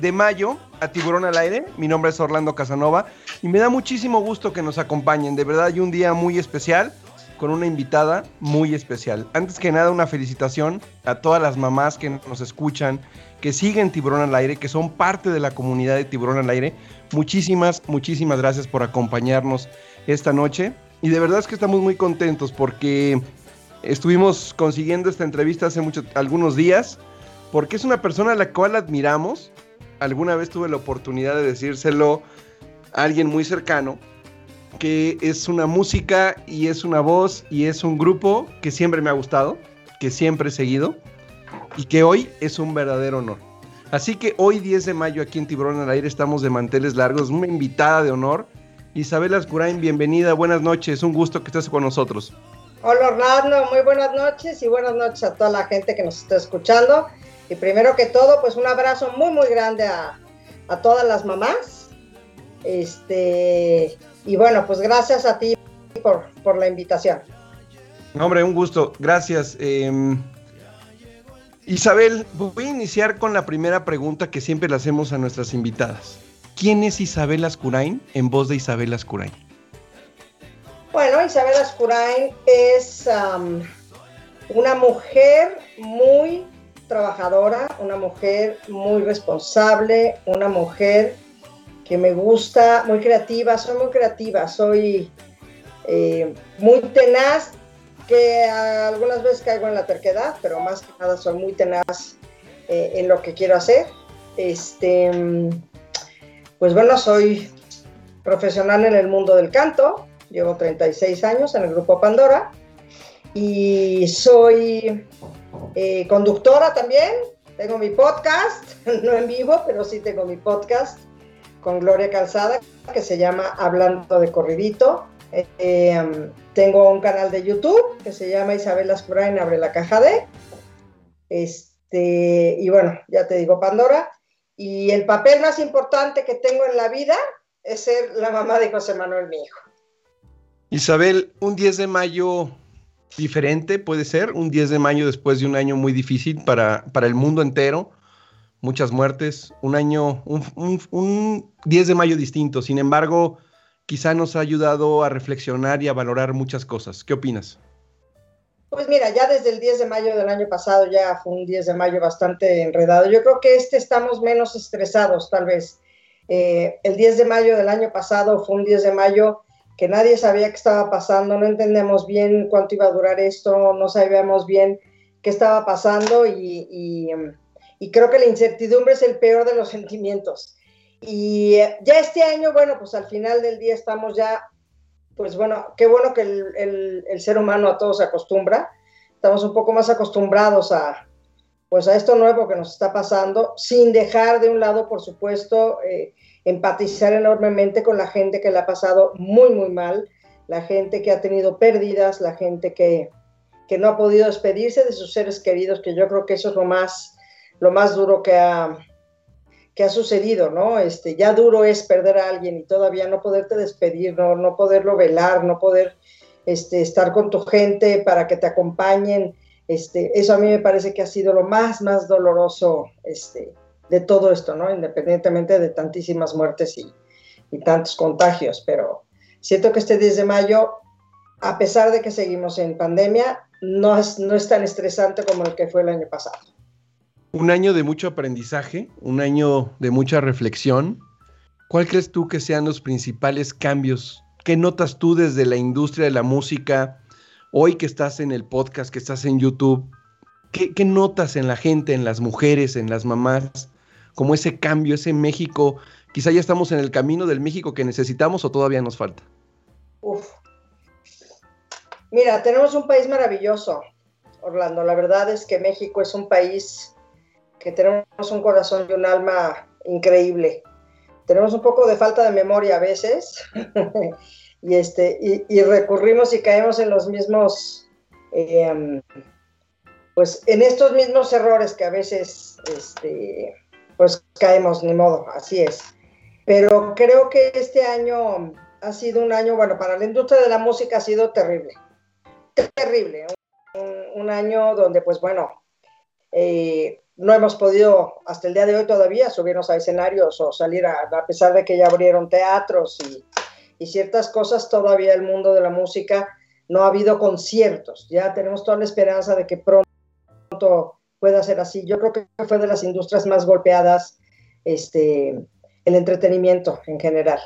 de mayo a Tiburón al Aire. Mi nombre es Orlando Casanova y me da muchísimo gusto que nos acompañen. De verdad, hay un día muy especial con una invitada muy especial. Antes que nada, una felicitación a todas las mamás que nos escuchan, que siguen Tiburón al Aire, que son parte de la comunidad de Tiburón al Aire. Muchísimas, muchísimas gracias por acompañarnos esta noche. Y de verdad es que estamos muy contentos porque estuvimos consiguiendo esta entrevista hace mucho, algunos días, porque es una persona a la cual admiramos. Alguna vez tuve la oportunidad de decírselo a alguien muy cercano, que es una música y es una voz y es un grupo que siempre me ha gustado, que siempre he seguido y que hoy es un verdadero honor. Así que hoy 10 de mayo aquí en Tiburón al Aire estamos de manteles largos, una invitada de honor. Isabel Ascurain, bienvenida, buenas noches, un gusto que estés con nosotros. Hola Orlando, muy buenas noches y buenas noches a toda la gente que nos está escuchando. Y primero que todo, pues un abrazo muy, muy grande a, a todas las mamás. Este, y bueno, pues gracias a ti por, por la invitación. Hombre, un gusto, gracias. Eh, Isabel, voy a iniciar con la primera pregunta que siempre le hacemos a nuestras invitadas. ¿Quién es Isabel Ascurain en voz de Isabel Ascurain? Bueno, Isabel Ascurain es um, una mujer muy trabajadora, una mujer muy responsable, una mujer que me gusta, muy creativa, soy muy creativa, soy eh, muy tenaz, que algunas veces caigo en la terquedad, pero más que nada soy muy tenaz eh, en lo que quiero hacer. Este, pues bueno, soy profesional en el mundo del canto, llevo 36 años en el grupo Pandora y soy eh, conductora también, tengo mi podcast, no en vivo, pero sí tengo mi podcast con Gloria Calzada que se llama Hablando de Corridito. Eh, tengo un canal de YouTube que se llama Isabel Ascurain Abre la Caja de. Este, y bueno, ya te digo Pandora. Y el papel más importante que tengo en la vida es ser la mamá de José Manuel, mi hijo. Isabel, un 10 de mayo diferente puede ser, un 10 de mayo después de un año muy difícil para, para el mundo entero, muchas muertes, un año, un, un, un 10 de mayo distinto. Sin embargo, quizá nos ha ayudado a reflexionar y a valorar muchas cosas. ¿Qué opinas? Pues mira, ya desde el 10 de mayo del año pasado ya fue un 10 de mayo bastante enredado. Yo creo que este estamos menos estresados, tal vez. Eh, el 10 de mayo del año pasado fue un 10 de mayo que nadie sabía qué estaba pasando, no entendemos bien cuánto iba a durar esto, no sabíamos bien qué estaba pasando y, y, creo que la incertidumbre es el peor de los sentimientos. Y eh, ya este año, bueno, pues al final del día estamos ya, pues bueno, qué bueno que el, el, ser humano a todo se acostumbra. Estamos un poco más acostumbrados a, pues a esto nuevo que nos está pasando, sin dejar de un lado, por supuesto, eh, empatizar enormemente con la gente que le ha pasado muy, muy mal, la gente que ha tenido pérdidas, la gente que, que no ha podido despedirse de sus seres queridos, que yo creo que eso es lo más, lo más duro que ha, que ha sucedido, ¿no? Este, ya duro es perder a alguien y todavía no poderte despedir, no, no poderlo velar, no poder este, estar con tu gente para que te acompañen. Este, eso a mí me parece que ha sido lo más, más doloroso este, de todo esto, ¿no? Independientemente de tantísimas muertes y, tantos contagios, pero siento que este 10 de mayo, a pesar de que seguimos en pandemia, no es, no es tan estresante como el que fue el año pasado un año de mucho aprendizaje, un año de mucha reflexión. ¿Cuál crees tú que sean los principales cambios? ¿Qué notas tú desde la industria de la música? Hoy que estás en el podcast, que estás en YouTube, ¿qué, qué notas en la gente, en las mujeres, en las mamás? Como ese cambio, ese México, quizá ya estamos en el camino del México que necesitamos o todavía nos falta. Uf. Mira, tenemos un país maravilloso, Orlando. La verdad es que México es un país que tenemos un corazón y un alma increíble. Tenemos un poco de falta de memoria a veces y, este, y, recurrimos y caemos en los mismos, eh, pues en estos mismos errores que a veces, este, pues caemos, ni modo, así es. Pero creo que este año ha sido un año, bueno, para la industria de la música ha sido terrible, terrible. Un, año donde, pues bueno, Eh, no hemos podido hasta el día de hoy todavía subirnos a escenarios o salir a, a pesar de que ya abrieron teatros y, ciertas cosas, todavía el mundo de la música no ha habido conciertos. Ya tenemos toda la esperanza de que pronto pueda ser así. Yo creo que fue de las industrias más golpeadas, este, el entretenimiento en general.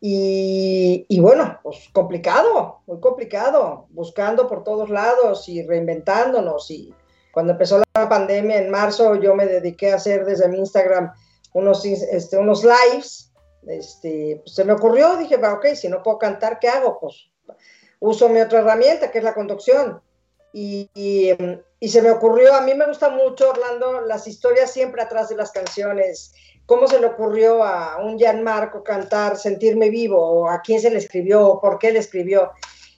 Y, y, bueno, pues complicado, muy complicado, buscando por todos lados y reinventándonos y cuando empezó la pandemia en marzo, yo me dediqué a hacer desde mi Instagram unos, este, unos lives. Este, pues se me ocurrió, dije, ok, si no puedo cantar, ¿qué hago? Pues uso mi otra herramienta, que es la conducción. Y, y, se me ocurrió, a mí me gusta mucho, Orlando, las historias siempre atrás de las canciones. ¿Cómo se le ocurrió a un Marco cantar Sentirme Vivo? ¿O a quién se le escribió? ¿O por qué le escribió?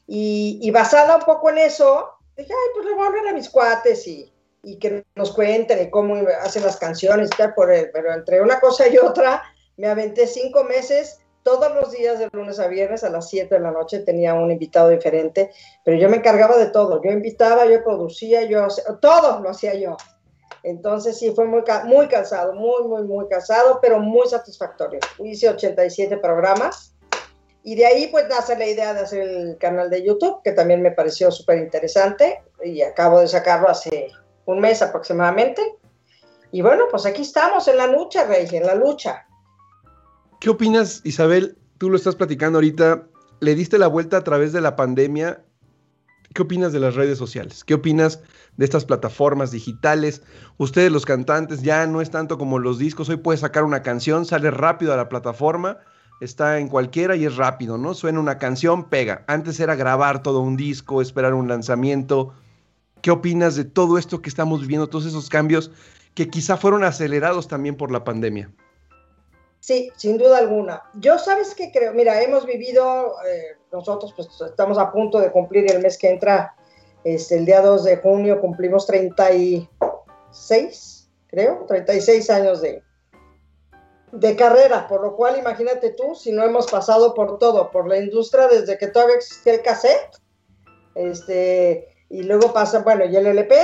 Y, y basada un poco en eso, dije, ay, pues le voy a hablar a mis cuates y, y que nos cuenten y cómo hacen las canciones, por él. pero entre una cosa y otra, me aventé cinco meses, todos los días de lunes a viernes a las 7 de la noche tenía un invitado diferente, pero yo me encargaba de todo, yo invitaba, yo producía, yo, todo lo hacía yo. Entonces sí, fue muy, muy cansado, muy, muy, muy cansado, pero muy satisfactorio. Hice 87 programas y de ahí pues nace la idea de hacer el canal de YouTube, que también me pareció súper interesante y acabo de sacarlo hace un mes aproximadamente. Y bueno, pues aquí estamos en la lucha, Rey, en la lucha. ¿Qué opinas, Isabel? Tú lo estás platicando ahorita, le diste la vuelta a través de la pandemia. ¿Qué opinas de las redes sociales? ¿Qué opinas de estas plataformas digitales? Ustedes los cantantes ya no es tanto como los discos, hoy puedes sacar una canción, sale rápido a la plataforma está en cualquiera y es rápido, ¿no? Suena una canción, pega. Antes era grabar todo un disco, esperar un lanzamiento. ¿Qué opinas de todo esto que estamos viviendo, todos esos cambios que quizá fueron acelerados también por la pandemia? Sí, sin duda alguna. Yo sabes qué creo, mira, hemos vivido, eh, nosotros pues estamos a punto de cumplir el mes que entra, este, el día 2 de junio cumplimos 36, creo, 36 años de, de carrera, por lo cual imagínate tú si no hemos pasado por todo, por la industria desde que todavía existía el cassette, este, y luego pasa, bueno, y el LP,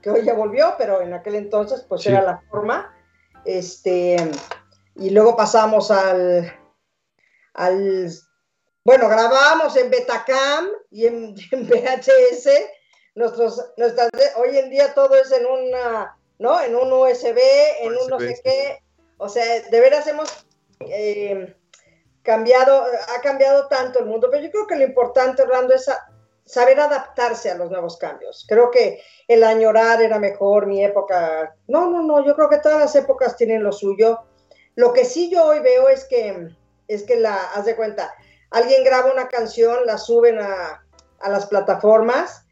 que hoy ya volvió, pero en aquel entonces pues sí. era la forma, este, y luego pasamos al, al, bueno, grabamos en Betacam y en, en VHS, nuestros, nuestras, hoy en día todo es en una, ¿no? En un USB, en un no sé qué, o sea, de veras hemos eh, cambiado, ha cambiado tanto el mundo, pero yo creo que lo importante, Orlando, es saber adaptarse a los nuevos cambios. Creo que el añorar era mejor, mi época. No, no, no, yo creo que todas las épocas tienen lo suyo. Lo que sí yo hoy veo es que, es que la, haz de cuenta, alguien graba una canción, la suben a, a las plataformas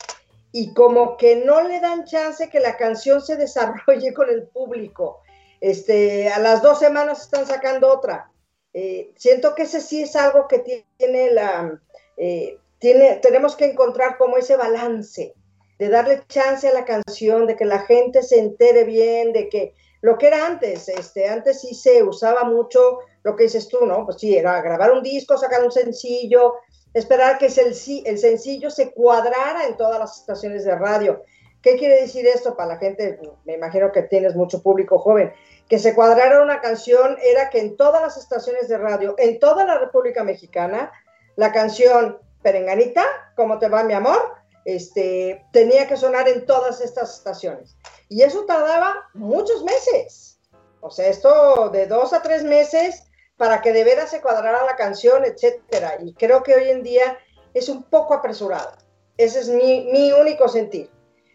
y como que no le dan chance que la canción se desarrolle con el público. Este, a las dos semanas están sacando otra. Eh, siento que ese sí es algo que tiene la, eh, tiene, tenemos que encontrar como ese balance, de darle chance a la canción, de que la gente se entere bien, de que lo que era antes, este, antes sí se usaba mucho lo que dices tú, ¿no? Pues sí, era grabar un disco, sacar un sencillo, esperar que el, el sencillo se cuadrara en todas las estaciones de radio. ¿Qué quiere decir esto para la gente? Me imagino que tienes mucho público joven que se cuadrara una canción era que en todas las estaciones de radio, en toda la República Mexicana, la canción Perenganita, ¿cómo te va mi amor? Este, tenía que sonar en todas estas estaciones. Y eso tardaba muchos meses. O sea, esto de dos a tres meses para que de veras se cuadrara la canción, etcétera. Y creo que hoy en día es un poco apresurado. Ese es mi, mi único sentir.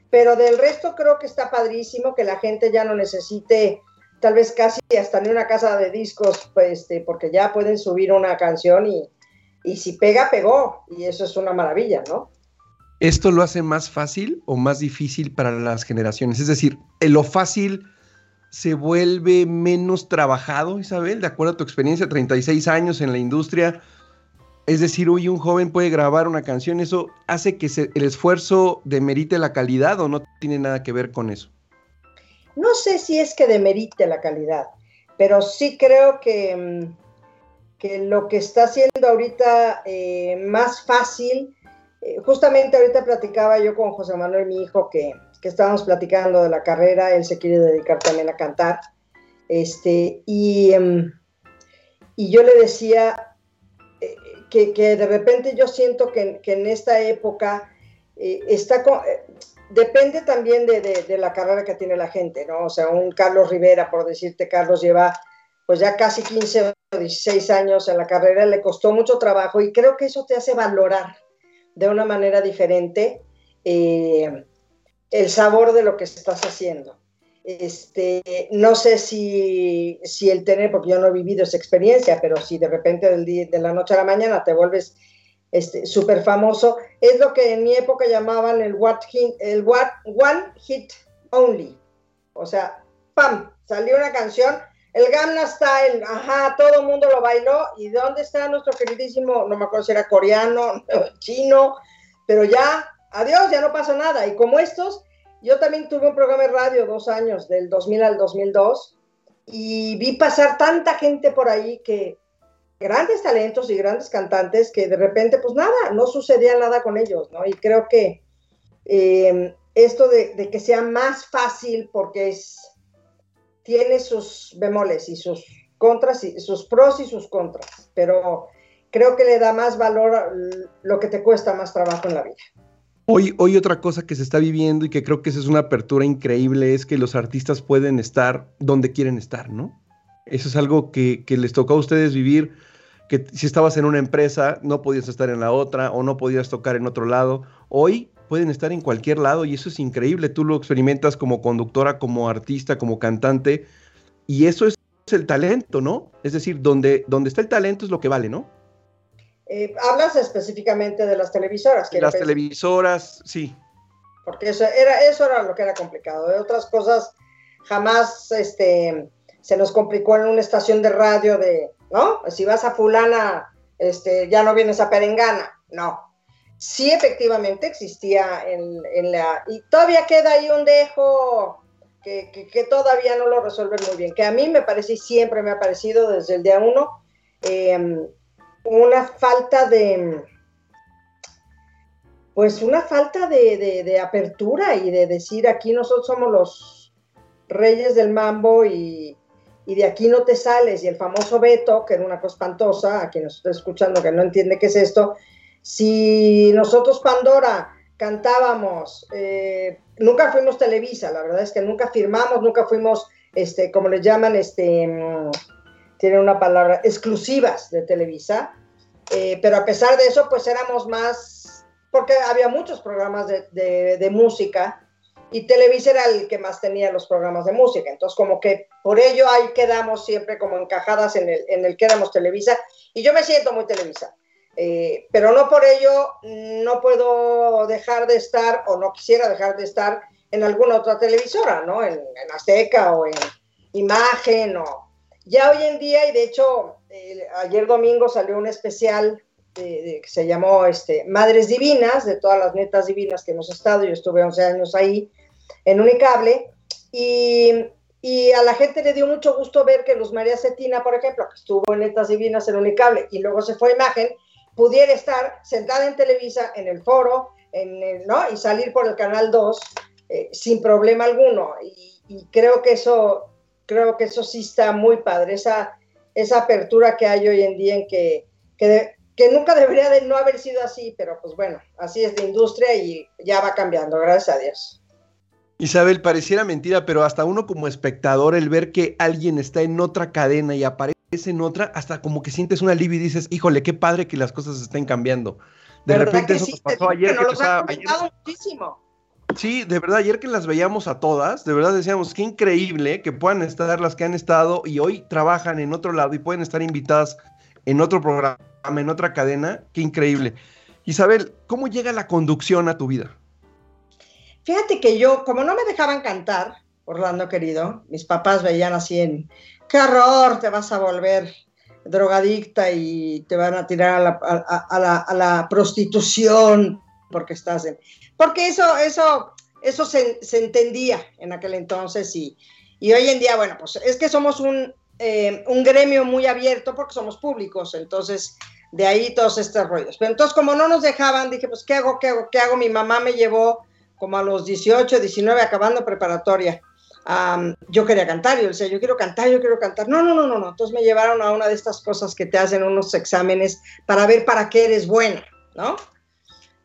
Pero del resto creo que está padrísimo que la gente ya no necesite tal vez casi hasta en una casa de discos, pues, este, porque ya pueden subir una canción y, y si pega, pegó, y eso es una maravilla, ¿no? ¿Esto lo hace más fácil o más difícil para las generaciones? Es decir, ¿lo fácil se vuelve menos trabajado, Isabel? De acuerdo a tu experiencia, 36 años en la industria, es decir, hoy un joven puede grabar una canción, ¿eso hace que el esfuerzo demerite la calidad o no tiene nada que ver con eso? No sé si es que demerite la calidad, pero sí creo que, mm, que lo que está haciendo ahorita eh, más fácil, eh, justamente ahorita platicaba yo con José Manuel, mi hijo, que que estábamos platicando de la carrera, él se quiere dedicar también a cantar. Este, y, em, y yo le decía eh, que, que, de repente yo siento que, que en esta época eh, está eh, depende también de, de, de, la carrera que tiene la gente, ¿no? O sea, un Carlos Rivera, por decirte, Carlos lleva pues ya casi 15 o 16 años en la carrera, le costó mucho trabajo y creo que eso te hace valorar de una manera diferente eh, el sabor de lo que estás haciendo. Este, no sé si, si el tener, porque yo no he vivido esa experiencia, pero si de repente del día, de la noche a la mañana te vuelves súper este, famoso, es lo que en mi época llamaban el, One Hit Only. O sea, ¡pam! Salió una canción, el Gamma Style, ajá, todo el mundo lo bailó. ¿Y dónde está nuestro queridísimo, no me acuerdo si era coreano, chino, pero ya, adiós, ya no pasa nada. Y como estos, yo también tuve un programa de radio dos años, del 2000 al 2002, y vi pasar tanta gente por ahí que grandes talentos y grandes cantantes que de repente, pues nada, no sucedía nada con ellos, ¿no? Y creo que eh, esto de, que sea más fácil porque es, tiene sus bemoles y sus contras, y sus pros y sus contras, pero creo que le da más valor a lo que te cuesta más trabajo en la vida. Hoy, hoy otra cosa que se está viviendo y que creo que esa es una apertura increíble es que los artistas pueden estar donde quieren estar, ¿no? Eso es algo que, que les tocó a ustedes vivir, que si estabas en una empresa no podías estar en la otra o no podías tocar en otro lado. Hoy pueden estar en cualquier lado y eso es increíble. Tú lo experimentas como conductora, como artista, como cantante y eso es el talento, ¿no? Es decir, donde, donde está el talento es lo que vale, ¿no? Eh, hablas específicamente de las televisoras. Las pensar. televisoras, sí. Porque eso era, eso era lo que era complicado. De otras cosas, jamás este, se nos complicó en una estación de radio de, ¿no? Si vas a fulana, este, ya no vienes a Perengana. No. Sí, efectivamente existía en, en la... Y todavía queda ahí un dejo que, que, todavía no lo resuelven muy bien, que a mí me parece y siempre me ha parecido desde el día uno. Eh, una falta de, pues una falta de, de, apertura y de decir aquí nosotros somos los reyes del mambo y, y, de aquí no te sales. Y el famoso veto, que era una cosa espantosa, a quien nos está escuchando que no entiende qué es esto, si nosotros Pandora cantábamos, eh, nunca fuimos Televisa, la verdad es que nunca firmamos, nunca fuimos, este, como les llaman, este tiene una palabra, exclusivas de Televisa, eh, pero a pesar de eso, pues éramos más, porque había muchos programas de, música y Televisa era el que más tenía los programas de música, entonces como que por ello ahí quedamos siempre como encajadas en el, en el que éramos Televisa y yo me siento muy Televisa. Eh, pero no por ello no puedo dejar de estar o no quisiera dejar de estar en alguna otra televisora, ¿no? En, en Azteca o en Imagen o, ya hoy en día, y de hecho, eh, ayer domingo salió un especial que se llamó este, Madres Divinas, de todas las netas divinas que hemos estado, yo estuve 11 años ahí en Unicable, y, y, a la gente le dio mucho gusto ver que Luz María Cetina, por ejemplo, que estuvo en Netas Divinas en Unicable y luego se fue a Imagen, pudiera estar sentada en Televisa, en el foro, ¿no? y salir por el Canal 2 eh, sin problema alguno. Y, creo que eso creo que eso sí está muy padre, esa, esa apertura que hay hoy en día en que, que, que, nunca debería de no haber sido así, pero pues bueno, así es la industria y ya va cambiando, gracias a Dios. Isabel, pareciera mentira, pero hasta uno como espectador, el ver que alguien está en otra cadena y aparece en otra, hasta como que sientes un alivio y dices, híjole, qué padre que las cosas estén cambiando. De repente eso sí? pasó ayer. Que, que nos ha ayer... muchísimo. Sí, de verdad, ayer que las veíamos a todas, de verdad decíamos, qué increíble que puedan estar las que han estado y hoy trabajan en otro lado y pueden estar invitadas en otro programa, en otra cadena, qué increíble. Isabel, ¿cómo llega la conducción a tu vida? Fíjate que yo, como no me dejaban cantar, Orlando querido, mis papás veían así en, qué horror, te vas a volver drogadicta y te van a tirar a la, a, la, prostitución porque estás en porque eso, eso, eso se, se entendía en aquel entonces y, y, hoy en día, bueno, pues es que somos un, eh, un gremio muy abierto porque somos públicos, entonces de ahí todos estos rollos. Pero entonces como no nos dejaban, dije, pues ¿qué hago? ¿Qué hago? ¿Qué hago? Mi mamá me llevó como a los 18, 19, acabando preparatoria, yo quería cantar, yo decía, yo quiero cantar, yo quiero cantar. No, no, no, no, no. Entonces me llevaron a una de estas cosas que te hacen unos exámenes para ver para qué eres bueno, ¿no?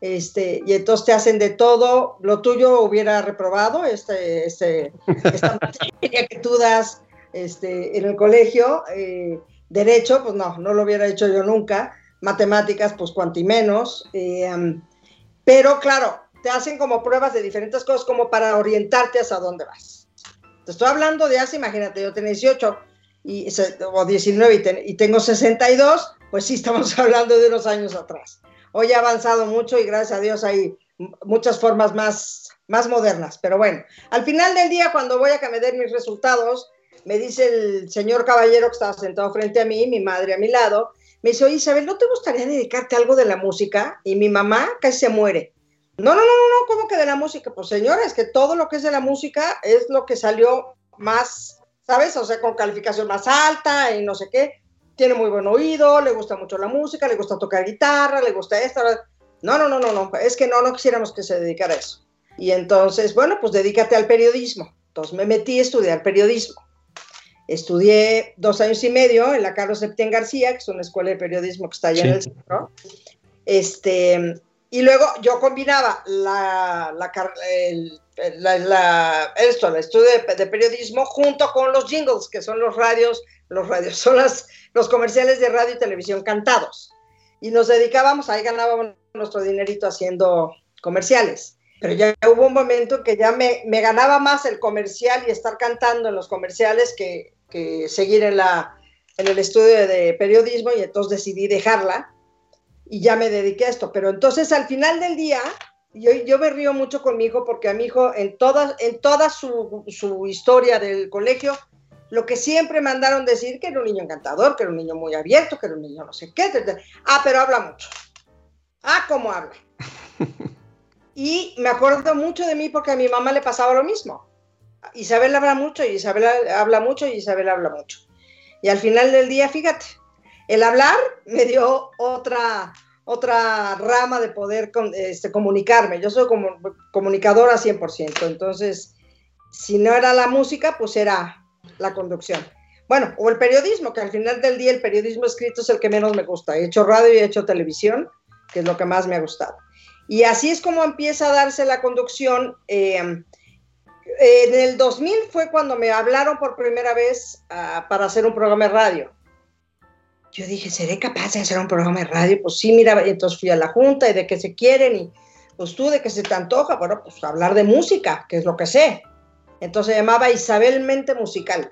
Este, y entonces te hacen de todo. Lo tuyo hubiera reprobado, este, este, esta materia que tú das este, en el colegio. Eh, derecho, pues no, no lo hubiera hecho yo nunca. Matemáticas, pues cuanti menos. Eh, pero claro, te hacen como pruebas de diferentes cosas como para orientarte hacia dónde vas. Te estoy hablando de hace, imagínate, yo tenía 18 y, o 19 y, tengo 62, pues sí estamos hablando de unos años atrás. Hoy ha avanzado mucho y gracias a Dios hay muchas formas más, más modernas. Pero bueno, al final del día, cuando voy a que me den mis resultados, me dice el señor caballero que estaba sentado frente a mí, mi madre a mi lado, me dice, oye Isabel, ¿no te gustaría dedicarte algo de la música? Y mi mamá casi se muere. No, no, no, no, no, ¿cómo que de la música? Pues señora, es que todo lo que es de la música es lo que salió más, ¿sabes? O sea, con calificación más alta y no sé qué. Tiene muy buen oído, le gusta mucho la música, le gusta tocar guitarra, le gusta esto. No, no, no, no, no, es que no, no quisiéramos que se dedicara a eso. Y entonces, bueno, pues dedícate al periodismo. Entonces me metí a estudiar periodismo. Estudié dos años y medio en la Carlos Septién García, que es una escuela de periodismo que está allá en el centro. Este, y luego yo combinaba la, la, el, la, esto, el estudio de, periodismo junto con los jingles, que son los radios, los radios, son las, los comerciales de radio y televisión cantados. Y nos dedicábamos, ahí ganábamos nuestro dinerito haciendo comerciales. Pero ya hubo un momento que ya me, me ganaba más el comercial y estar cantando en los comerciales que, que seguir en, la, en el estudio de periodismo y entonces decidí dejarla y ya me dediqué a esto. Pero entonces al final del día, yo, yo me río mucho con mi hijo porque a mi hijo en toda, en toda su, su historia del colegio, lo que siempre mandaron decir que era un niño encantador, que era un niño muy abierto, que era un niño no sé qué. Ah, pero habla mucho. Ah, cómo habla. Y me acuerdo mucho de mí porque a mi mamá le pasaba lo mismo. Isabel habla mucho, y Isabel habla mucho, y Isabel habla mucho. Y al final del día, fíjate, el hablar me dio otra, otra rama de poder este, comunicarme. Yo soy como, comunicadora 100%, entonces, si no era la música, pues era la conducción. Bueno, o el periodismo, que al final del día el periodismo escrito es el que menos me gusta. He hecho radio y he hecho televisión, que es lo que más me ha gustado. Y así es como empieza a darse la conducción. Eh, en el 2000 fue cuando me hablaron por primera vez ah, para hacer un programa de radio yo dije, ¿seré capaz de hacer un programa de radio? Pues sí, mira, entonces fui a la junta y de qué se quieren y pues tú de qué se te antoja, bueno, pues hablar de música, que es lo que sé. Entonces se llamaba Isabel Mente Musical,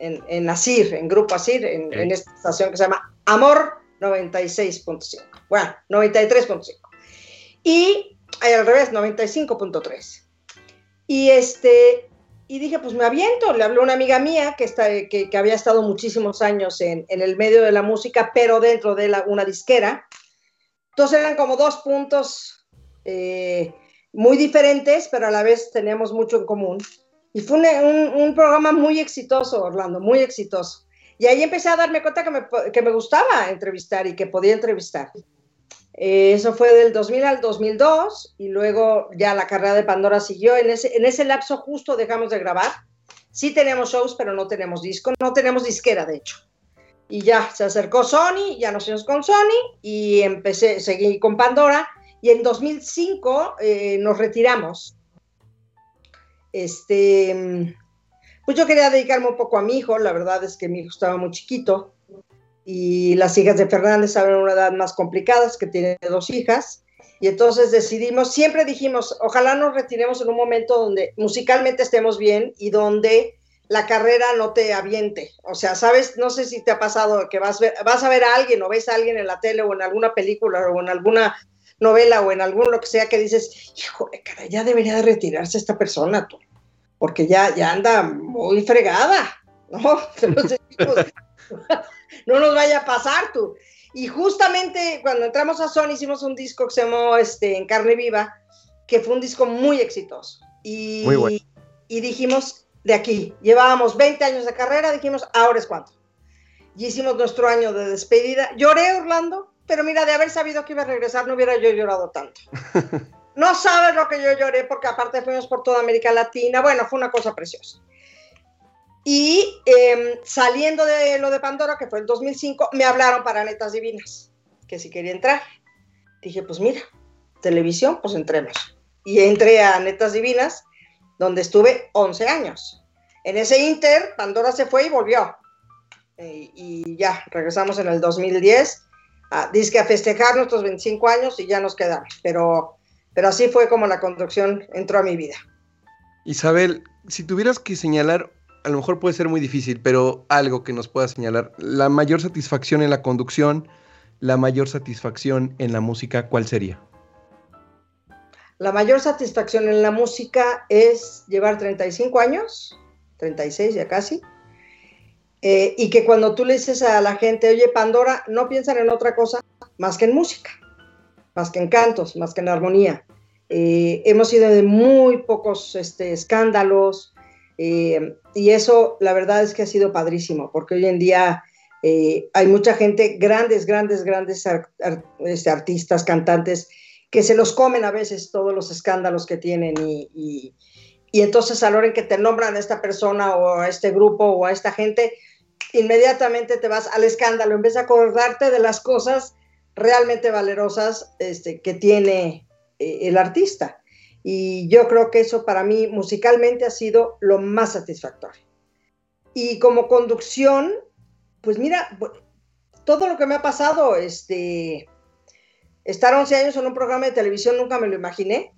en, en Asir, en Grupo Asir, en, en esta estación que se llama Amor 96.5, bueno, 93.5. Y al revés, 95.3. Y este, y dije, pues me aviento. Le habló una amiga mía que, está, que, había estado muchísimos años en, el medio de la música, pero dentro de la, una disquera. Entonces eran como dos puntos eh, muy diferentes, pero a la vez teníamos mucho en común. Y fue un, programa muy exitoso, Orlando, muy exitoso. Y ahí empecé a darme cuenta que me, que me gustaba entrevistar y que podía entrevistar. Eh, eso fue del 2000 al 2002 y luego ya la carrera de Pandora siguió. En ese, en ese lapso justo dejamos de grabar. Sí tenemos shows, pero no tenemos disco, no tenemos disquera, de hecho. Y ya se acercó Sony, ya nos fuimos con Sony y empecé, seguí con Pandora. Y en 2005 eh, nos retiramos. Este, pues yo quería dedicarme un poco a mi hijo, la verdad es que mi hijo estaba muy chiquito y las hijas de Fernández saben una edad más complicada, que tiene dos hijas, y entonces decidimos, siempre dijimos, ojalá nos retiremos en un momento donde musicalmente estemos bien y donde la carrera no te aviente. O sea, sabes, no sé si te ha pasado que vas, vas a ver a alguien o ves a alguien en la tele o en alguna película o en alguna novela o en algún lo que sea que dices, híjole, cara, ya debería de retirarse esta persona, tú, porque ya, ya anda muy fregada, ¿no? no nos vaya a pasar tú. Y justamente cuando entramos a Sony hicimos un disco que se llamó este, En Carne Viva, que fue un disco muy exitoso. Y, y dijimos, de aquí, llevábamos 20 años de carrera, dijimos, ahora es cuando. Y hicimos nuestro año de despedida. Lloré, Orlando, pero mira, de haber sabido que iba a regresar, no hubiera yo llorado tanto. No sabes lo que yo lloré porque aparte fuimos por toda América Latina. Bueno, fue una cosa preciosa. Y em, saliendo de lo de Pandora, que fue el 2005, me hablaron para Netas Divinas, que si quería entrar. Dije, pues mira, televisión, pues entremos. Y entré a Netas Divinas, donde estuve 11 años. En ese inter, Pandora se fue y volvió. Eh, y ya, regresamos en el 2010, a, que a festejar nuestros 25 años y ya nos quedamos. Pero pero así fue como la conducción entró a mi vida. Isabel, si tuvieras que señalar, a lo mejor puede ser muy difícil, pero algo que nos pueda señalar, la mayor satisfacción en la conducción, la mayor satisfacción en la música, ¿cuál sería? La mayor satisfacción en la música es llevar 35 años, 36 ya casi, eh, y que cuando tú le dices a la gente, oye, Pandora, no piensan en otra cosa más que en música más que en cantos, más que en armonía. Eh, hemos sido de muy pocos este, escándalos eh, y eso la verdad es que ha sido padrísimo, porque hoy en día eh, hay mucha gente, grandes, grandes, grandes este, artistas, cantantes, que se los comen a veces todos los escándalos que tienen y, entonces a la hora en que te nombran a esta persona o a este grupo o a esta gente, inmediatamente te vas al escándalo, en vez de acordarte de las cosas realmente valerosas este, que tiene eh, el artista. Y yo creo que eso para mí musicalmente ha sido lo más satisfactorio. Y como conducción, pues mira, todo lo que me ha pasado, este, estar 11 años en un programa de televisión nunca me lo imaginé.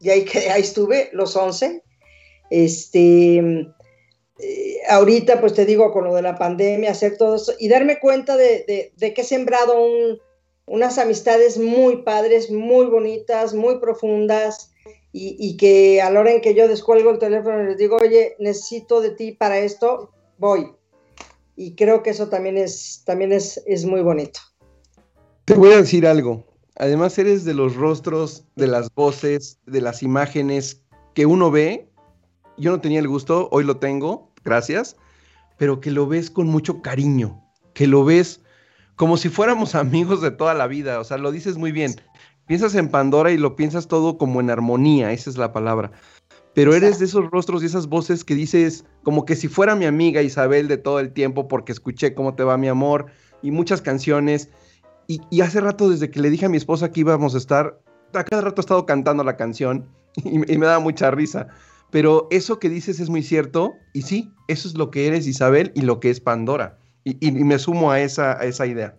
Y ahí, ahí estuve, los 11. Este, eh, ahorita, pues te digo, con lo de la pandemia, hacer todo eso y darme cuenta de que he sembrado un, unas amistades muy padres, muy bonitas, muy profundas, y, que a la hora en que yo descuelgo el teléfono y les digo, oye, necesito de ti para esto, voy. Y creo que eso también es, también es, es muy bonito. Te voy a decir algo. Además, eres de los rostros, de las voces, de las imágenes que uno ve. Yo no tenía el gusto, hoy lo tengo, gracias, pero que lo ves con mucho cariño, que lo ves como si fuéramos amigos de toda la vida. O sea, lo dices muy bien. Piensas en Pandora y lo piensas todo como en armonía, esa es la palabra. Pero eres de esos rostros y esas voces que dices como que si fuera mi amiga Isabel de todo el tiempo porque escuché cómo te va mi amor y muchas canciones. Y, hace rato desde que le dije a mi esposa que íbamos a estar, a cada rato he estado cantando la canción y, y me da mucha risa. Pero eso que dices es muy cierto y sí, eso es lo que eres Isabel y lo que es Pandora. Y, me sumo a esa, a esa idea.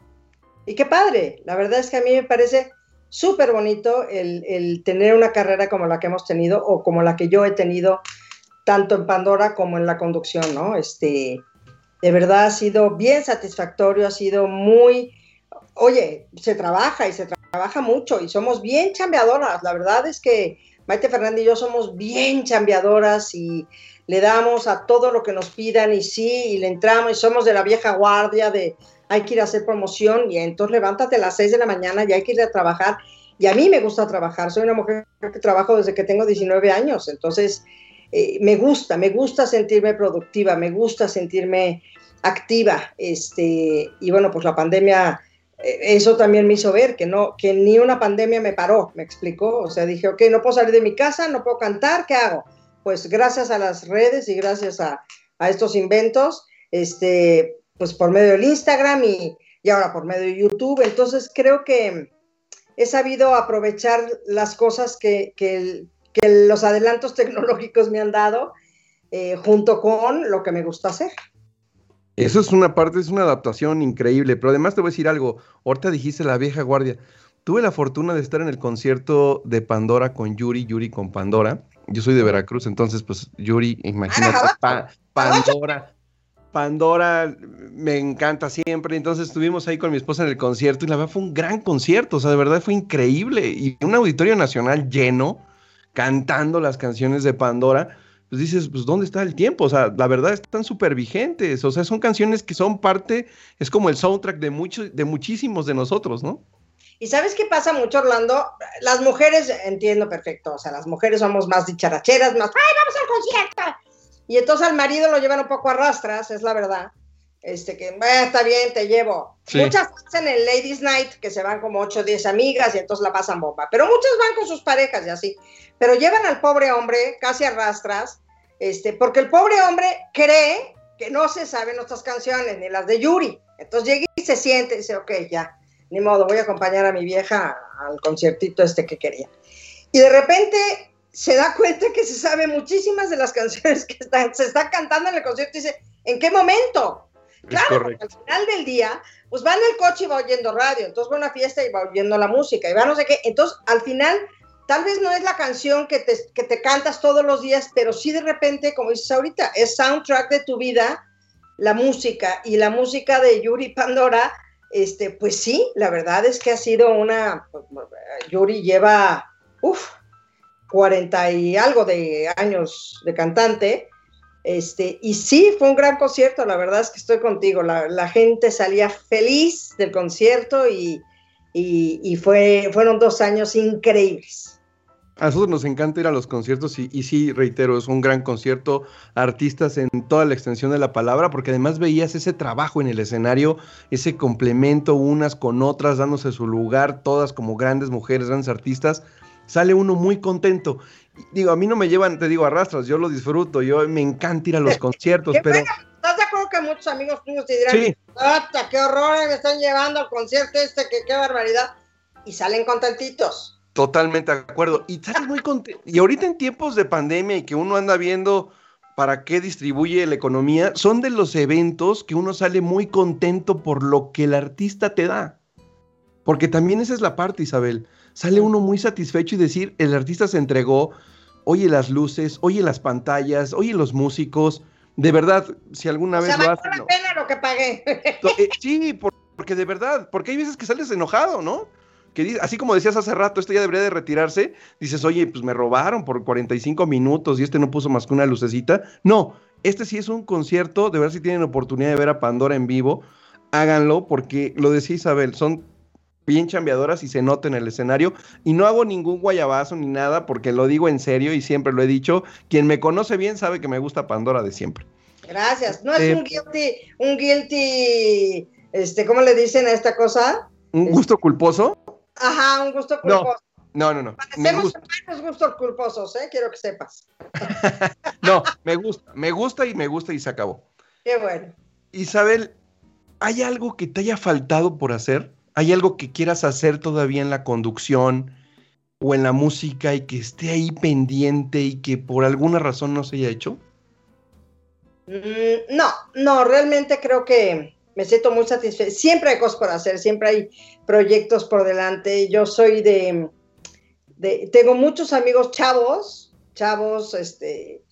Y qué padre, la verdad es que a mí me parece súper bonito el, tener una carrera como la que hemos tenido o como la que yo he tenido, tanto en Pandora como en la conducción, ¿no? Este, de verdad ha sido bien satisfactorio, ha sido muy, oye, se trabaja y se trabaja mucho y somos bien chambeadoras, la verdad es que Maite Fernández y yo somos bien chambeadoras y le damos a todo lo que nos pidan y sí, y le entramos y somos de la vieja guardia de hay que ir a hacer promoción y entonces levántate a las 6 de la mañana y hay que ir a trabajar. Y a mí me gusta trabajar, soy una mujer que trabajo desde que tengo 19 años, entonces eh, me gusta, me gusta sentirme productiva, me gusta sentirme activa, este, y bueno, pues la pandemia, eh, eso también me hizo ver que no, que ni una pandemia me paró, me explicó, o sea, dije, ok, no puedo salir de mi casa, no puedo cantar, ¿qué hago? pues gracias a las redes y gracias a, estos inventos, este, pues por medio del Instagram y, ahora por medio de YouTube. Entonces creo que he sabido aprovechar las cosas que, los adelantos tecnológicos me han dado eh, junto con lo que me gusta hacer. Eso es una parte, es una adaptación increíble, pero además te voy a decir algo, ahorita dijiste la vieja guardia, tuve la fortuna de estar en el concierto de Pandora con Yuri, Yuri con Pandora, yo soy de Veracruz, entonces, pues, Yuri, imagínate, Pandora. Pandora me encanta siempre. Entonces estuvimos ahí con mi esposa en el concierto y la verdad fue un gran concierto. O sea, de verdad fue increíble. Y un auditorio nacional lleno, cantando las canciones de Pandora. Pues dices, pues, ¿dónde está el tiempo? O sea, la verdad están súper vigentes. O sea, son canciones que son parte, es como el soundtrack de, de muchísimos de nosotros, ¿no? Y sabes qué pasa mucho, Orlando? Las mujeres, entiendo perfecto, o sea, las mujeres somos más dicharacheras, más, ¡ay, vamos al concierto! Y entonces al marido lo llevan un poco a rastras, es la verdad. este, que está bien, te llevo. Muchas hacen el Ladies Night, que se van como 8 o 10 amigas y entonces la pasan bomba, pero muchas van con sus parejas y así, pero llevan al pobre hombre casi arrastras, este, porque el pobre hombre cree que no se saben nuestras canciones, ni las de Yuri, entonces llega y se siente y dice, ok, ya, ni modo, voy a acompañar a mi vieja al conciertito este que quería. Y de repente se da cuenta que se sabe muchísimas de las canciones que están, se está cantando en el concierto y dice, ¿en qué momento? Claro, al final del día, pues va en el coche y va oyendo radio, entonces va a una fiesta y va oyendo la música, y va no sé qué. Entonces, al final, tal vez no es la canción que te, que te cantas todos los días, pero sí de repente, como dices ahorita, es soundtrack de tu vida, la música, y la música de Yuri Pandora, este, pues sí, la verdad es que ha sido una, pues, Yuri lleva, uff, 40 y algo de años de cantante, este, y sí, fue un gran concierto, la verdad es que estoy contigo, la, gente salía feliz del concierto y, fue, fueron dos años increíbles. A nosotros nos encanta ir a los conciertos y, y, sí, reitero, es un gran concierto, artistas en toda la extensión de la palabra, porque además veías ese trabajo en el escenario, ese complemento unas con otras, dándose su lugar, todas como grandes mujeres, grandes artistas, sale uno muy contento. Digo, a mí no me llevan, te digo, arrastras, yo lo disfruto, yo me encanta ir a los conciertos, pero... ¿Estás de acuerdo que muchos amigos tuyos te dirán, sí. qué horror me están llevando al concierto este, que qué barbaridad! Y salen contentitos. Totalmente de acuerdo. Y sales muy contento. Y ahorita en tiempos de pandemia y que uno anda viendo para qué distribuye la economía, son de los eventos que uno sale muy contento por lo que el artista te da. Porque también esa es la parte, Isabel sale uno muy satisfecho y decir, el artista se entregó, oye las luces, oye las pantallas, oye los músicos. De verdad, si alguna vez lo hace. la pena lo que pagué. Eh, sí, porque de verdad, porque hay veces que sales enojado, ¿no? Que así como decías hace rato, esto ya debería de retirarse, dices, oye, pues me robaron por 45 minutos y este no puso más que una lucecita. No, este sí es un concierto, de ver si tienen oportunidad de ver a Pandora en vivo, háganlo, porque lo decía Isabel, son bien chambeadoras y se nota en el escenario. Y no hago ningún guayabazo ni nada porque lo digo en serio y siempre lo he dicho. Quien me conoce bien sabe que me gusta Pandora de siempre. Gracias. No es eh, un guilty, un guilty, este, ¿cómo le dicen a esta cosa? ¿Un gusto culposo? Ajá, un gusto culposo. No, no, no. Me gusta. gustos culposos, ¿eh? Quiero que sepas. no, me gusta, me gusta y me gusta y se acabó. Qué bueno. Isabel, ¿hay algo que te haya faltado por hacer? ¿Hay algo que quieras hacer todavía en la conducción o en la música y que esté ahí pendiente y que por alguna razón no se haya hecho? Mm, no, no, realmente creo que me siento muy satisfecha. Siempre hay cosas por hacer, siempre hay proyectos por delante. Yo soy de, de tengo muchos amigos chavos, chavos, este,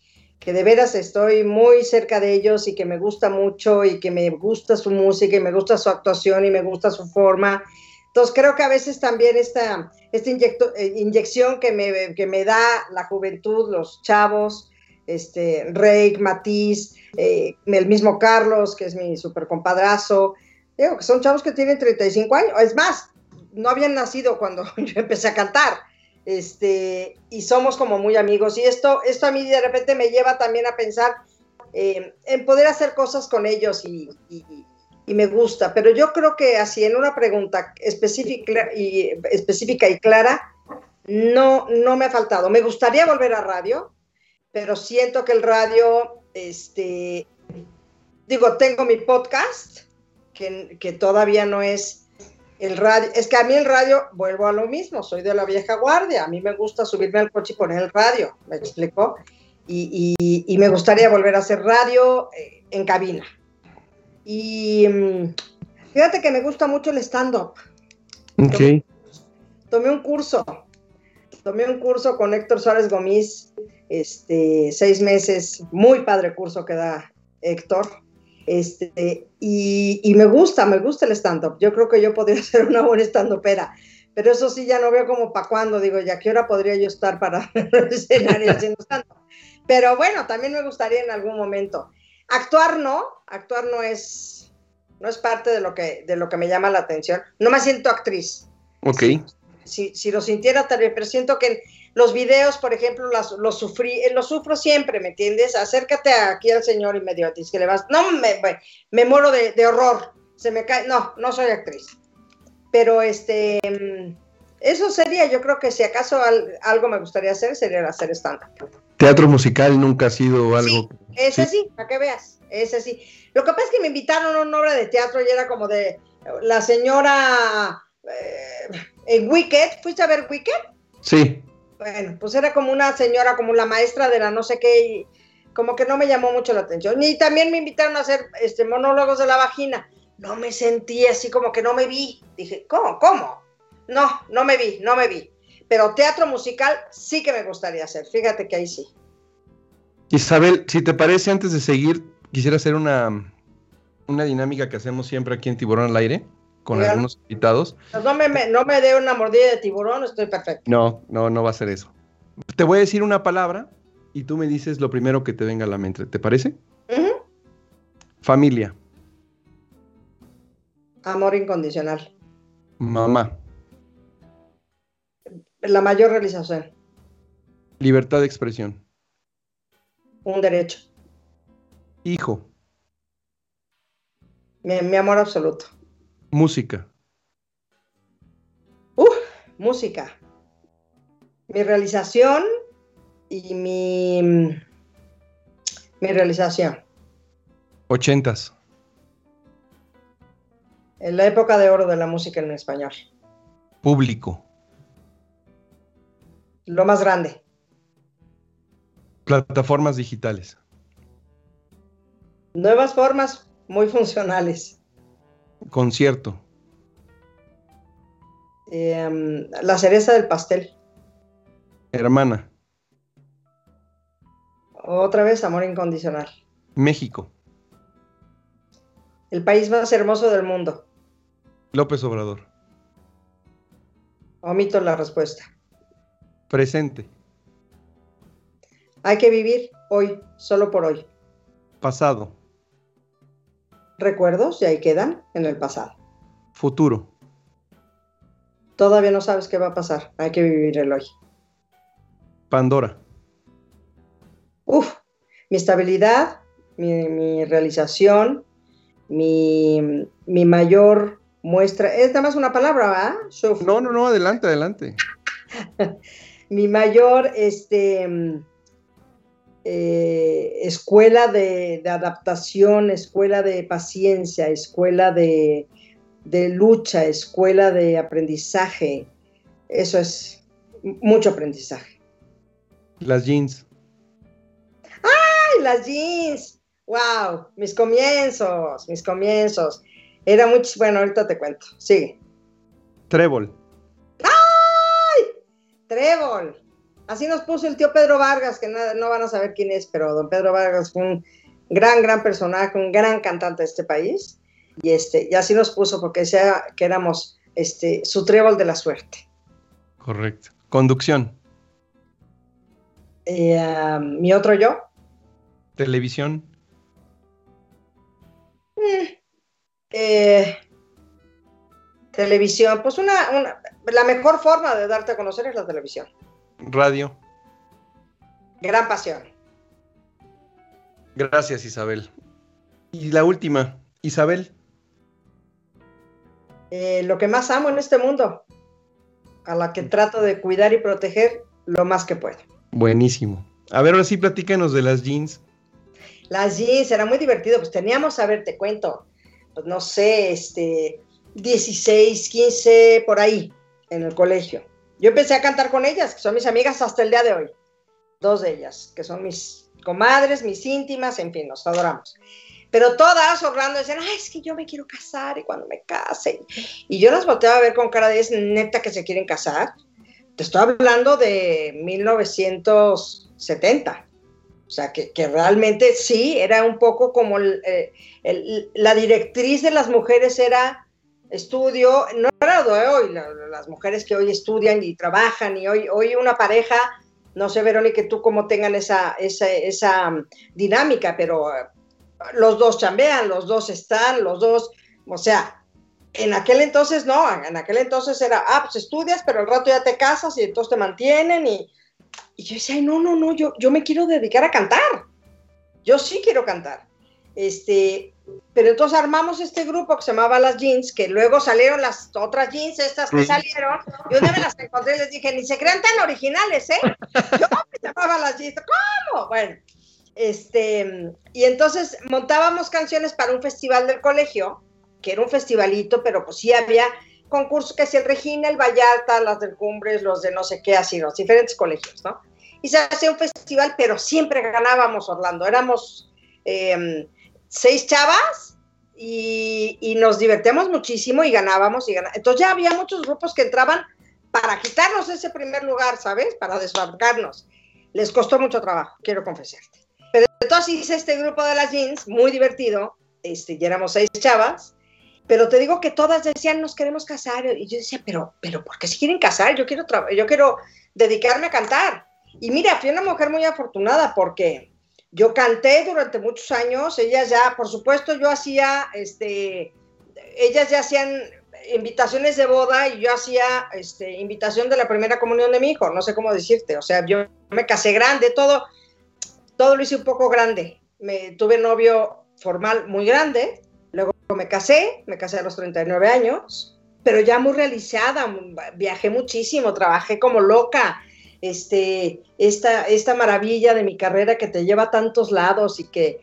que de veras estoy muy cerca de ellos y que me gusta mucho y que me gusta su música y me gusta su actuación y me gusta su forma. Entonces creo que a veces también esta, esta eh, inyección que me, que me da la juventud, los chavos, este, Rey, Matiz, eh, el mismo Carlos, que es mi super compadrazo, digo que son chavos que tienen 35 años, es más, no habían nacido cuando yo empecé a cantar este, y somos como muy amigos. Y esto, esto a mí de repente me lleva también a pensar eh, en poder hacer cosas con ellos y, me gusta. Pero yo creo que así en una pregunta específica y, específica y clara, no, no me ha faltado. Me gustaría volver a radio, pero siento que el radio, este, digo, tengo mi podcast, que, que todavía no es el radio, es que a mí el radio, vuelvo a lo mismo, soy de la vieja guardia, a mí me gusta subirme al coche y poner el radio, ¿me explicó? Y, me gustaría volver a hacer radio eh, en cabina. Y mm, fíjate que me gusta mucho el stand-up. Ok. Tomé, un curso, tomé un curso con Héctor Suárez Gomis, este, seis meses, muy padre curso que da Héctor. Este, y, me gusta, me gusta el stand-up. Yo creo que yo podría ser una buena stand-upera. Pero eso sí, ya no veo como para cuándo. Digo, ¿ya qué hora podría yo estar para el escenario haciendo stand-up? Pero bueno, también me gustaría en algún momento. Actuar no, actuar no es, no es parte de lo, que, de lo que me llama la atención. No me siento actriz. Ok. Si, si, lo sintiera, tal vez, pero siento que los videos, por ejemplo, los sufrí, los sufro siempre, ¿me entiendes? Acércate aquí al señor y medio que le vas, no, me, me muero de, de horror, se me cae, no, no soy actriz. Pero este, eso sería, yo creo que si acaso algo me gustaría hacer, sería hacer stand-up. Teatro musical nunca ha sido algo. Sí, ese sí, para que veas, ese sí. Lo que pasa es que me invitaron a una obra de teatro y era como de la señora eh, en Wicked. ¿Fuiste a ver Wicked? Sí. Bueno, pues era como una señora, como la maestra de la no sé qué, y como que no me llamó mucho la atención. Y también me invitaron a hacer este monólogos de la vagina no me sentí así como que no me vi. Dije, ¿cómo? ¿Cómo? No, no me vi, no me vi. Pero teatro musical sí que me gustaría hacer. Fíjate que ahí sí. Isabel, si te parece, antes de seguir, quisiera hacer una, una dinámica que hacemos siempre aquí en Tiburón al Aire con algunos invitados. Pues no me, no me dé una mordida de tiburón, estoy perfecto. No, no, no va a ser eso. Te voy a decir una palabra y tú me dices lo primero que te venga a la mente. ¿Te parece? Familia. Amor incondicional. Mamá. La mayor realización. Libertad de expresión. Un derecho. Hijo. Mi, amor absoluto. Música. Uh, música. Mi realización y mi, mi realización. Ochentas en la época de oro de la música en español. Público. Lo más grande. Plataformas digitales. Nuevas formas muy funcionales. Concierto. Em, la cereza del pastel. Hermana. Otra vez, amor incondicional. México. El país más hermoso del mundo. López Obrador. Omito la respuesta. Presente. Hay que vivir hoy, solo por hoy. Pasado. Recuerdos y ahí quedan en el pasado. Futuro. Todavía no sabes qué va a pasar. Hay que vivir el hoy. Pandora. Uf, mi estabilidad, mi, realización, mi, mi mayor muestra, es nada más una palabra, ¿va? No, no, no, adelante, adelante. Mi mayor este, eh, escuela de, adaptación, escuela de paciencia, escuela de, de, lucha, escuela de aprendizaje. Eso es mucho aprendizaje. Las jeans. ¡Ay, las jeans! ¡Wow! Mis comienzos, mis comienzos. Era muy... Bueno, ahorita te cuento. Sigue. Trébol. ¡Ay! Trébol. Así nos puso el tío Pedro Vargas, que no, van a saber quién es, pero don Pedro Vargas fue un gran, gran personaje, un gran cantante de este país. Y, este, y así nos puso porque decía que éramos este, su trébol de la suerte. Correcto. Conducción. Eh, mi otro yo. Televisión. Mm, eh, televisión, pues una, la mejor forma de darte a conocer es la televisión. Radio. Gran pasión. Gracias, Isabel. Y la última, Isabel. Eh, lo que más amo en este mundo, a la que trato de cuidar y proteger lo más que puedo. Buenísimo. A ver, ahora sí platícanos de las jeans. Las jeans, era muy divertido, pues teníamos, a ver, te cuento, pues no sé, este, 16, 15, por ahí, en el colegio. Yo empecé a cantar con ellas, que son mis amigas hasta el día de hoy. Dos de ellas, que son mis comadres, mis íntimas, en fin, nos adoramos. Pero todas Orlando decían, ay, es que yo me quiero casar y cuando me case. Y yo las volteaba a ver con cara de, es neta que se quieren casar. Te estoy hablando de 1970. O sea, que, realmente sí, era un poco como eh, la directriz de las mujeres era estudio, no era de hoy, las mujeres que hoy estudian y trabajan y hoy, hoy una pareja, no sé, Verónica, tú cómo tengan esa, esa, um, dinámica, pero uh, los dos chambean, los dos están, los dos, o sea, En aquel entonces no, en aquel entonces era, ah, pues estudias, pero al rato ya te casas y entonces te mantienen y, y yo decía, no, no, no, yo, yo me quiero dedicar a cantar. Yo sí quiero cantar. Este, pero entonces armamos este grupo que se llamaba Las Jeans, que luego salieron las otras jeans, estas que salieron, y una me las encontré y les dije, ni se crean tan originales, ¿eh? Yo me llamaba Las Jeans, ¿cómo? Bueno, este, y entonces montábamos canciones para un festival del colegio, que era un festivalito, pero pues sí había concursos que si el Regina, el Vallarta, las del Cumbres, los de no sé qué, así, los diferentes colegios, ¿no? Y se hacía un festival, pero siempre ganábamos, Orlando. Éramos eh, seis chavas y, nos divertíamos muchísimo y ganábamos y ganábamos. Entonces ya había muchos grupos que entraban para quitarnos ese primer lugar, ¿sabes? Para desbancarnos. Les costó mucho trabajo, quiero confesarte. Pero entonces hice este grupo de las jeans, muy divertido, este, y éramos seis chavas, pero te digo que todas decían, nos queremos casar, y yo decía, pero, pero, ¿por qué se quieren casar? Yo quiero, yo quiero dedicarme a cantar. Y mira, fui una mujer muy afortunada porque yo canté durante muchos años, ellas ya, por supuesto, yo hacía, este, ellas ya hacían invitaciones de boda y yo hacía este, invitación de la primera comunión de mi hijo, no sé cómo decirte, o sea, yo me casé grande, todo, todo lo hice un poco grande. Me tuve novio formal muy grande, luego me casé, me casé a los 39 años, pero ya muy realizada, viajé muchísimo, trabajé como loca, este, esta, esta maravilla de mi carrera que te lleva a tantos lados y que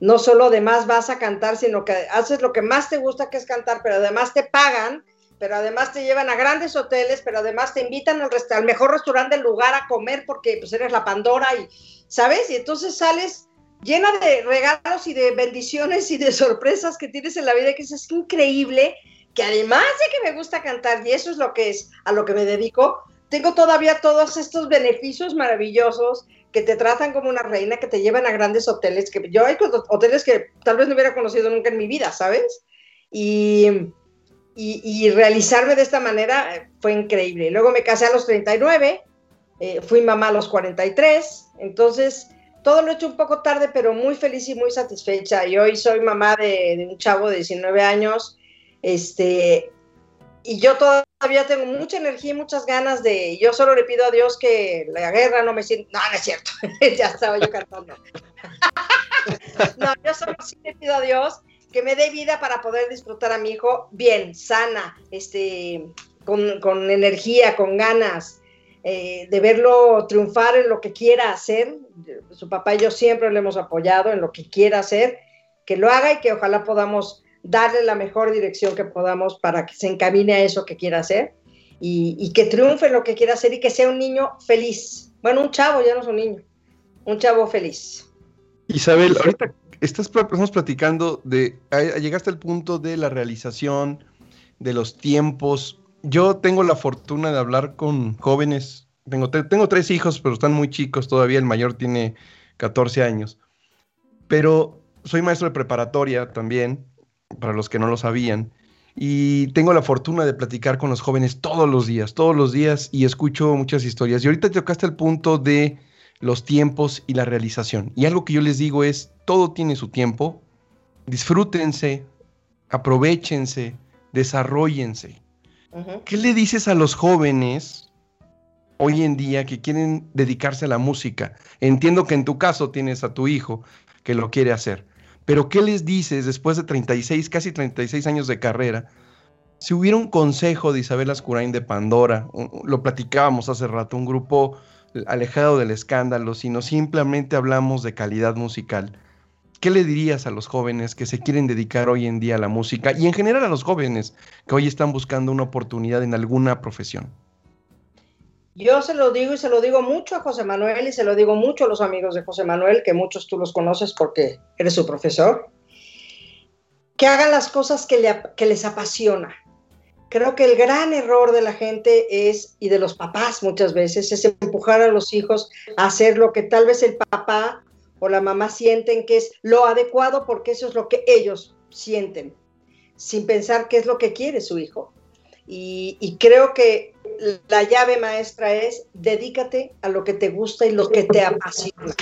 no solo además vas a cantar, sino que haces lo que más te gusta que es cantar, pero además te pagan, pero además te llevan a grandes hoteles, pero además te invitan al, mejor restaurante del lugar a comer porque pues eres la Pandora y, ¿sabes? Y entonces sales llena de regalos y de bendiciones y de sorpresas que tienes en la vida, que es increíble, que además de que me gusta cantar, y eso es lo que es a lo que me dedico, tengo todavía todos estos beneficios maravillosos que te tratan como una reina, que te llevan a grandes hoteles, que yo hay hoteles que tal vez no hubiera conocido nunca en mi vida, ¿sabes? Y, y, realizarme de esta manera eh, fue increíble. Luego me casé a los 39, eh, fui mamá a los 43, entonces todo lo he hecho un poco tarde, pero muy feliz y muy satisfecha. Y hoy soy mamá de, de un chavo de 19 años, este, y yo todavía tengo mucha energía y muchas ganas de, yo solo le pido a Dios que la guerra no me sienta, no, no es cierto, ya estaba yo cantando. no, yo solo sí le pido a Dios que me dé vida para poder disfrutar a mi hijo bien, sana, este, con, con energía, con ganas, eh, de verlo triunfar en lo que quiera hacer. Su papá y yo siempre le hemos apoyado en lo que quiera hacer, que lo haga y que ojalá podamos darle la mejor dirección que podamos para que se encamine a eso que quiera hacer y, que triunfe en lo que quiera hacer y que sea un niño feliz. Bueno, un chavo, ya no es un niño, un chavo feliz. Isabel, ahorita estamos platicando de, llegaste al punto de la realización, de los tiempos. Yo tengo la fortuna de hablar con jóvenes, tengo, tengo tres hijos, pero están muy chicos todavía, el mayor tiene 14 años, pero soy maestro de preparatoria también para los que no lo sabían. Y tengo la fortuna de platicar con los jóvenes todos los días, todos los días, y escucho muchas historias. Y ahorita tocaste el punto de los tiempos y la realización. Y algo que yo les digo es, todo tiene su tiempo, disfrútense, aprovechense, desarrollense. ¿Qué le dices a los jóvenes hoy en día que quieren dedicarse a la música? Entiendo que en tu caso tienes a tu hijo que lo quiere hacer, pero ¿qué les dices después de 36, casi 36 años de carrera? Si hubiera un consejo de Isabel Ascurain de Pandora, lo platicábamos hace rato, un grupo alejado del escándalo, sino simplemente hablamos de calidad musical. ¿Qué le dirías a los jóvenes que se quieren dedicar hoy en día a la música y en general a los jóvenes que hoy están buscando una oportunidad en alguna profesión? Yo se lo digo y se lo digo mucho a José Manuel y se lo digo mucho a los amigos de José Manuel, que muchos tú los conoces porque eres su profesor, que hagan las cosas que, les apasiona. Creo que el gran error de la gente es, y de los papás muchas veces, es empujar a los hijos a hacer lo que tal vez el papá o la mamá sienten que es lo adecuado porque eso es lo que ellos sienten, sin pensar qué es lo que quiere su hijo. y creo que la llave maestra es dedícate a lo que te gusta y lo que te apasiona,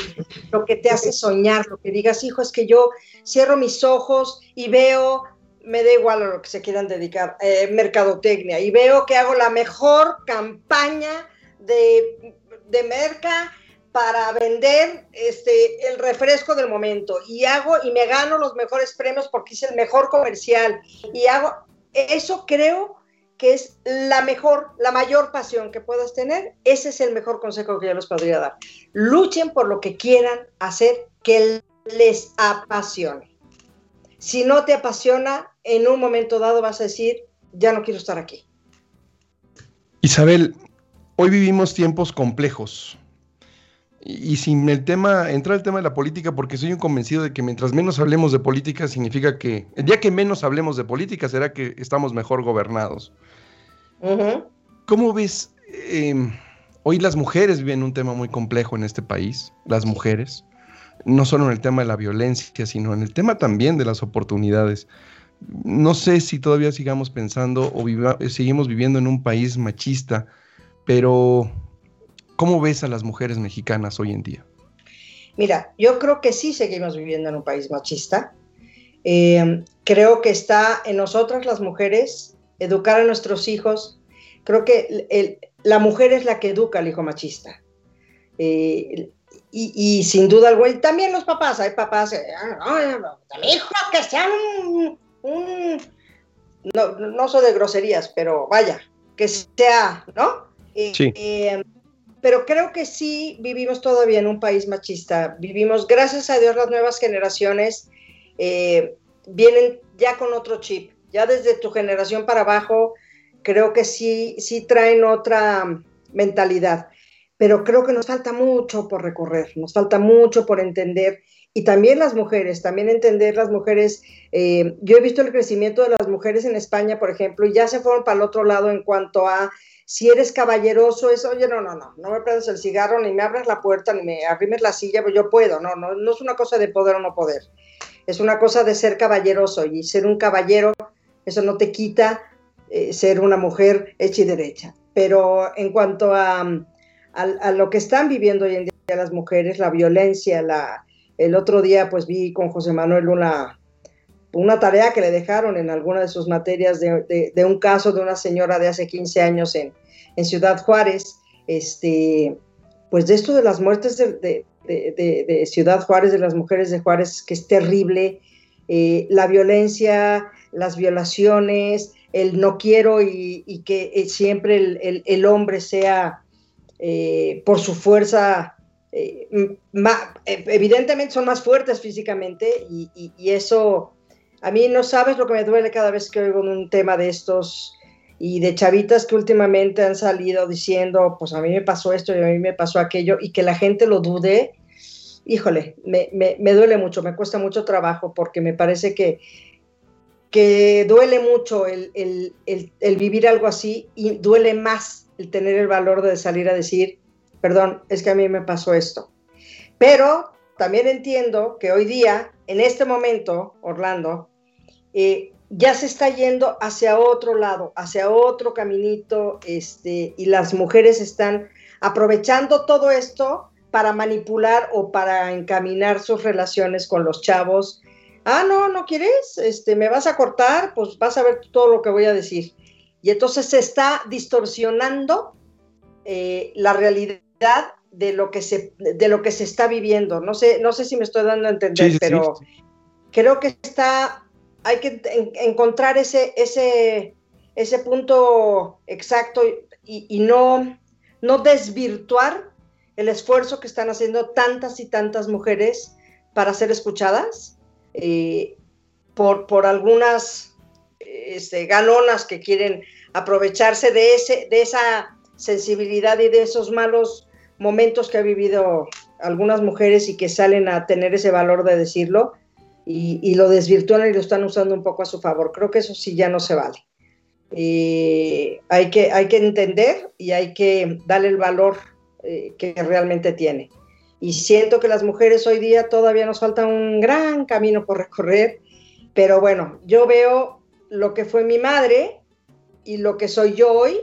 lo que te hace soñar, lo que digas, hijo, es que yo cierro mis ojos y veo me da igual a lo que se quieran dedicar, eh, mercadotecnia, y veo que hago la mejor campaña de, de merca para vender este, el refresco del momento. Y hago y me gano los mejores premios porque hice el mejor comercial. Y hago eso creo que es la mejor, la mayor pasión que puedas tener. Ese es el mejor consejo que yo les podría dar. Luchen por lo que quieran hacer que les apasione. Si no te apasiona, en un momento dado vas a decir, ya no quiero estar aquí. Isabel, hoy vivimos tiempos complejos y, sin el tema, entrar el tema de la política, porque soy un convencido de que mientras menos hablemos de política, significa que el día que menos hablemos de política será que estamos mejor gobernados. ¿Cómo ves? Em, hoy las mujeres viven un tema muy complejo en este país, las mujeres, no solo en el tema de la violencia, sino en el tema también de las oportunidades. No sé si todavía sigamos pensando o seguimos viviendo en un país machista, pero ¿Cómo ves a las mujeres mexicanas hoy en día? Mira, yo creo que sí seguimos viviendo en un país machista. Eh, creo que está en nosotras las mujeres educar a nuestros hijos. Creo que la mujer es la que educa al hijo machista. Eh, y, sin duda alguna, y también los papás, hay papás, eh, ah, hijo que sean un, no, no soy de groserías, pero vaya, que sea, ¿no? sí pero creo que sí vivimos todavía en un país machista. Vivimos, gracias a Dios, las nuevas generaciones eh, vienen ya con otro chip. Ya desde tu generación para abajo, creo que sí, sí traen otra mentalidad. Pero creo que nos falta mucho por recorrer, nos falta mucho por entender. Y también las mujeres, también entender las mujeres. Eh, yo he visto el crecimiento de las mujeres en España, por ejemplo, y ya se fueron para el otro lado en cuanto a si eres caballeroso, es, oye, no, no, no, no me prendas el cigarro, ni me abras la puerta, ni me arrimes la silla, pues yo puedo, no, no, no es una cosa de poder o no poder, es una cosa de ser caballeroso y ser un caballero, eso no te quita eh, ser una mujer hecha y derecha. Pero en cuanto a, a, lo que están viviendo hoy en día las mujeres, la violencia, la, el otro día pues vi con José Manuel una, una tarea que le dejaron en alguna de sus materias de, un caso de una señora de hace 15 años en, en Ciudad Juárez, este, pues de esto de las muertes de, de, Ciudad Juárez, de las mujeres de Juárez, que es terrible, eh, la violencia, las violaciones, el no quiero y, que eh, siempre el, el, hombre sea eh, por su fuerza, evidentemente son más fuertes físicamente y, eso, a mí no sabes lo que me duele cada vez que oigo un tema de estos y de chavitas que últimamente han salido diciendo, pues a mí me pasó esto y a mí me pasó aquello, y que la gente lo dude, híjole, me, me, duele mucho, me cuesta mucho trabajo porque me parece que, que duele mucho el, el, el, vivir algo así y duele más el tener el valor de salir a decir, perdón, es que a mí me pasó esto. Pero también entiendo que hoy día, en este momento, Orlando, eh, ya se está yendo hacia otro lado, hacia otro caminito, este, y las mujeres están aprovechando todo esto para manipular o para encaminar sus relaciones con los chavos. Ah, no, no quieres, este, me vas a cortar, pues vas a ver todo lo que voy a decir. Y entonces se está distorsionando eh, la realidad de lo que se de lo que se está viviendo. No sé, no sé si me estoy dando a entender, pero creo que está hay que encontrar ese, ese, ese punto exacto y, no, no desvirtuar el esfuerzo que están haciendo tantas y tantas mujeres para ser escuchadas eh, por, por algunas este, galonas que quieren aprovecharse de, ese, de esa sensibilidad y de esos malos momentos que ha vivido algunas mujeres y que salen a tener ese valor de decirlo y, lo desvirtúan y lo están usando un poco a su favor. Creo que eso sí ya no se vale. hay, que, hay que entender y hay que darle el valor eh, que realmente tiene. Y siento que las mujeres hoy día todavía nos falta un gran camino por recorrer, pero bueno, yo veo lo que fue mi madre y lo que soy yo hoy,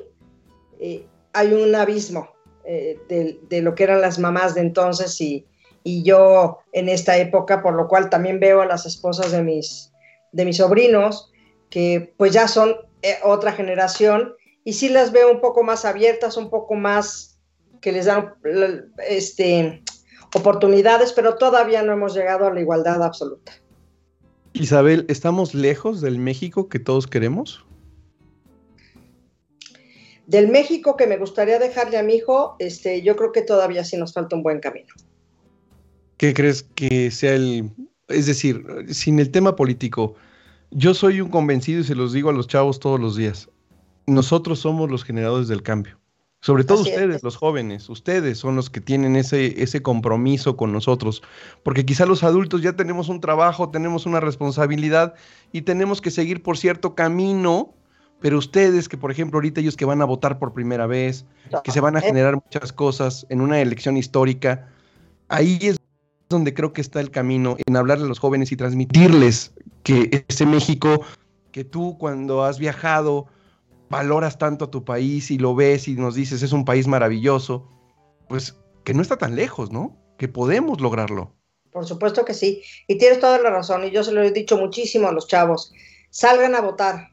eh, hay un abismo eh, de, de, lo que eran las mamás de entonces y, y yo en esta época, por lo cual también veo a las esposas de mis, de mis sobrinos, que pues ya son eh, otra generación y sí las veo un poco más abiertas, un poco más que les dan este, oportunidades, pero todavía no hemos llegado a la igualdad absoluta. Isabel, ¿estamos lejos del México que todos queremos? Del México que me gustaría dejarle a mi hijo, este, yo creo que todavía sí nos falta un buen camino. ¿Qué crees que sea el, es decir, sin el tema político, yo soy un convencido y se los digo a los chavos todos los días, nosotros somos los generadores del cambio. Sobre todo ustedes, los jóvenes, ustedes son los que tienen ese, ese compromiso con nosotros, porque quizá los adultos ya tenemos un trabajo, tenemos una responsabilidad y tenemos que seguir por cierto camino, pero ustedes que por ejemplo ahorita ellos que van a votar por primera vez, que se van a generar muchas cosas en una elección histórica, ahí es donde creo que está el camino, en hablarle a los jóvenes y transmitirles que ese México que tú cuando has viajado, valoras tanto a tu país y lo ves y nos dices es un país maravilloso, pues que no está tan lejos, ¿no? Que podemos lograrlo. Por supuesto que sí. Y tienes toda la razón. Y yo se lo he dicho muchísimo a los chavos. Salgan a votar.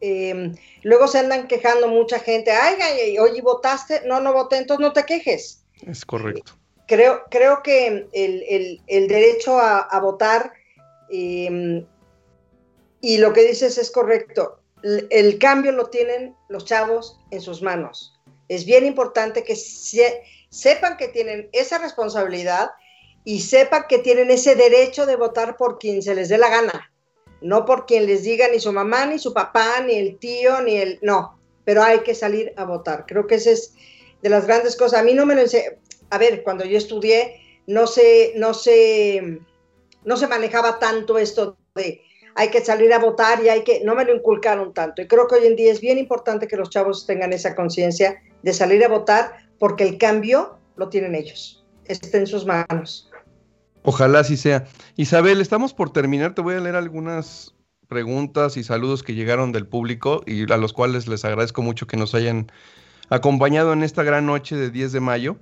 Em, luego se andan quejando mucha gente. Ay, oye, ¿votaste? No, no voté. Entonces no te quejes. Es correcto. Creo, creo que el, derecho a, votar em, y lo que dices es correcto el cambio lo tienen los chavos en sus manos. Es bien importante que sepan que tienen esa responsabilidad y sepan que tienen ese derecho de votar por quien se les dé la gana, no por quien les diga ni su mamá, ni su papá, ni el tío, ni el... No, pero hay que salir a votar. Creo que esa es de las grandes cosas. A mí no me lo enseñó. A ver, cuando yo estudié, no se, no se, no se manejaba tanto esto de hay que salir a votar y hay que, no me lo inculcaron tanto. Y creo que hoy en día es bien importante que los chavos tengan esa conciencia de salir a votar porque el cambio lo tienen ellos, está en sus manos. Ojalá así sea. Isabel, estamos por terminar, te voy a leer algunas preguntas y saludos que llegaron del público y a los cuales les agradezco mucho que nos hayan acompañado en esta gran noche de 10 de mayo.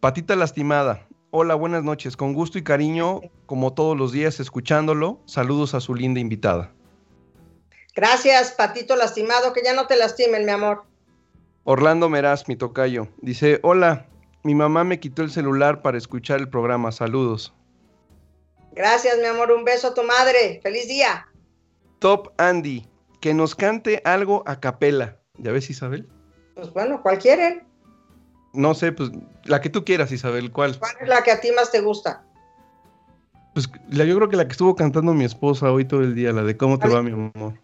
Patita lastimada, Hola, buenas noches. Con gusto y cariño, como todos los días, escuchándolo. Saludos a su linda invitada. Gracias, Patito lastimado, que ya no te lastimen, mi amor. Orlando Meraz, mi tocayo. Dice, hola, mi mamá me quitó el celular para escuchar el programa. Saludos. Gracias, mi amor. Un beso a tu madre. Feliz día. Top Andy, que nos cante algo a capela. ¿Ya ves, Isabel? Pues bueno, ¿cuál quieren? No sé, pues la que tú quieras, Isabel, ¿cuál? ¿Cuál es la que a ti más te gusta? Pues yo creo que la que estuvo cantando mi esposa hoy todo el día, la de cómo te va, mi amor.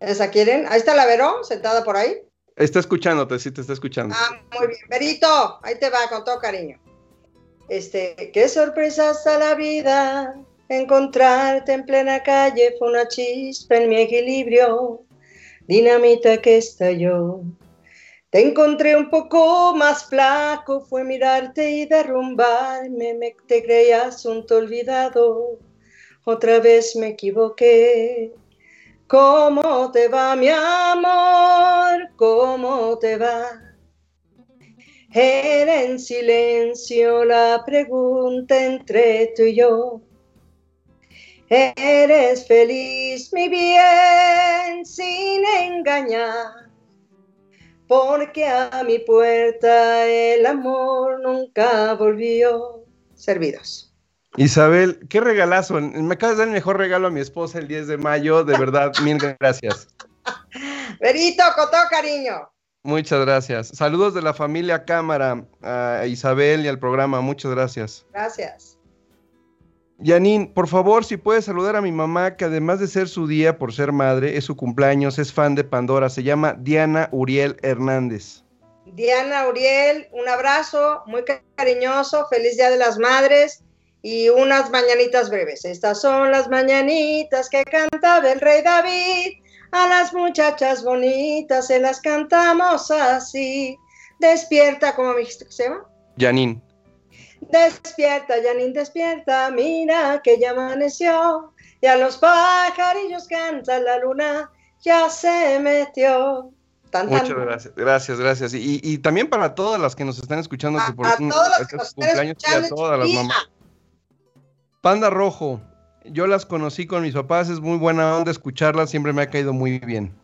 ¿Esa quieren? Ahí está la Verón, sentada por ahí. Está escuchándote, sí te está escuchando. Ah, muy bien. Verito, ahí te va con todo cariño. Este, qué sorpresa hasta la vida. Encontrarte en plena calle fue una chispa en mi equilibrio. Dinamita que estalló te encontré un poco más flaco, fue mirarte y derrumbarme, me, te creías un olvidado, otra vez me equivoqué. ¿Cómo te va, mi amor? ¿Cómo te va? Era en silencio la pregunta entre tú y yo. ¿Eres feliz, mi bien, sin engañar? Porque a mi puerta el amor nunca volvió. Servidos. Isabel, qué regalazo. Me acabas de dar el mejor regalo a mi esposa el 10 de mayo. De verdad, mil gracias. Verito, con todo cariño. Muchas gracias. Saludos de la familia Cámara a Isabel y al programa. Muchas gracias. Gracias. Janine, por favor, si puedes saludar a mi mamá, que además de ser su día por ser madre, es su cumpleaños, es fan de Pandora, se llama Diana Uriel Hernández. Diana Uriel, un abrazo muy cariñoso, feliz Día de las Madres y unas mañanitas breves. Estas son las mañanitas que cantaba el rey David, a las muchachas bonitas se las cantamos así. Despierta, ¿cómo me dijiste que se llama? Janine. Despierta, Janine, despierta, mira que ya amaneció. Y a los pajarillos canta la luna, ya se metió. Muchas gracias, gracias, gracias. Y, también para todas las que nos están escuchando, a, que por a todas las que cumpleaños y a todas las mamás. Panda Rojo, Yo las conocí con mis papás, es muy buena onda escucharlas, siempre me ha caído muy bien.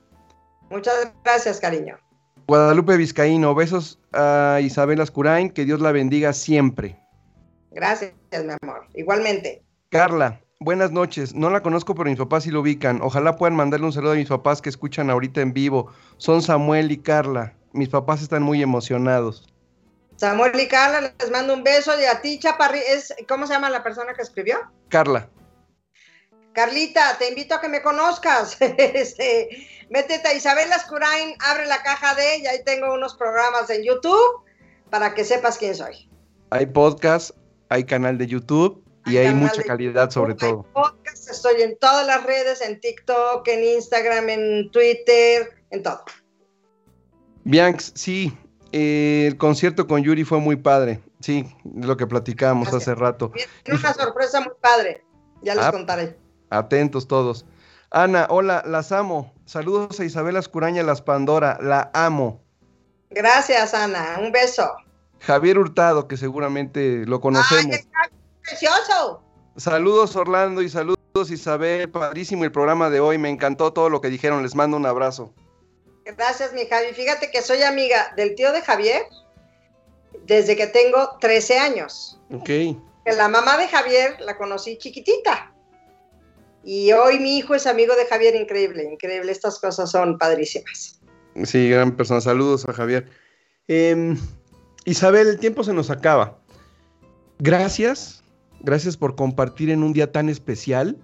Muchas gracias, cariño. Guadalupe Vizcaíno, besos a Isabel Ascurain, que Dios la bendiga siempre. Gracias, mi amor. Igualmente. Carla, buenas noches. No la conozco, pero mis papás sí lo ubican. Ojalá puedan mandarle un saludo a mis papás que escuchan ahorita en vivo. Son Samuel y Carla. Mis papás están muy emocionados. Samuel y Carla, les mando un beso. Y a ti, Chaparri, es, ¿cómo se llama la persona que escribió? Carla. Carlita, te invito a que me conozcas. este, métete a Isabel Ascurain, abre la caja de ella. Ahí tengo unos programas en YouTube para que sepas quién soy. Hay podcast, hay canal de YouTube y hay, mucha calidad sobre todo. Podcast, estoy en todas las redes, en TikTok, en Instagram, en Twitter, en todo. Bianx, sí, eh, el concierto con Yuri fue muy padre. Sí, lo que platicábamos hace rato. Una sorpresa muy padre. Ya les ah, contaré. Atentos todos. Ana, hola, las amo. Saludos a Isabel Ascuraña Las Pandora, la amo. Gracias, Ana. Un beso. Javier Hurtado, que seguramente lo conocemos. ¡Ay, precioso! Saludos, Orlando, y saludos, Isabel. Padrísimo el programa de hoy. Me encantó todo lo que dijeron. Les mando un abrazo. Gracias, mi Javi. Fíjate que soy amiga del tío de Javier desde que tengo 13 años. Ok. La mamá de Javier la conocí chiquitita. Y hoy mi hijo es amigo de Javier, increíble, increíble. Estas cosas son padrísimas. Sí, gran persona. Saludos a Javier. Em, Isabel, el tiempo se nos acaba. Gracias, gracias por compartir en un día tan especial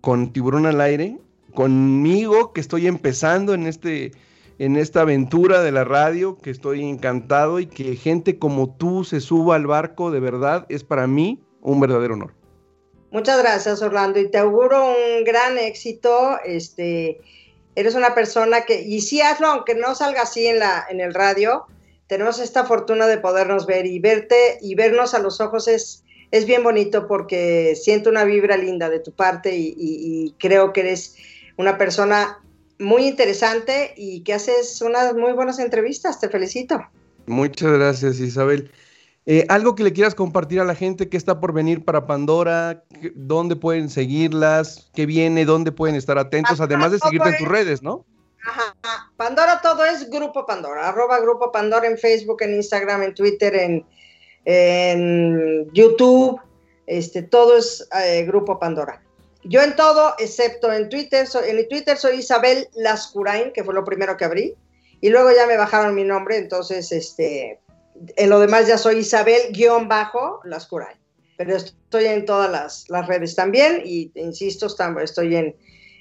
con Tiburón al Aire, conmigo que estoy empezando en, este, en esta aventura de la radio, que estoy encantado y que gente como tú se suba al barco, de verdad, es para mí un verdadero honor. Muchas gracias, Orlando, y te auguro un gran éxito. Este, eres una persona que, y sí hazlo, aunque no salga así en, la, en el radio, tenemos esta fortuna de podernos ver y verte y vernos a los ojos es, es bien bonito porque siento una vibra linda de tu parte y, creo que eres una persona muy interesante y que haces unas muy buenas entrevistas. Te felicito. Muchas gracias, Isabel. Eh, algo que le quieras compartir a la gente que está por venir para Pandora, dónde pueden seguirlas, qué viene, dónde pueden estar atentos, además de seguirte en tus redes, ¿no? Pandora todo es Grupo Pandora, arroba Grupo Pandora en Facebook, en Instagram, en Twitter, en, YouTube, este, todo es eh, Grupo Pandora. Yo en todo, excepto en Twitter, en Twitter soy Isabel Lascurain, que fue lo primero que abrí, y luego ya me bajaron mi nombre, entonces, este, en lo demás ya soy Isabel-Lascuray. Pero estoy en todas las, redes también y insisto, estoy en,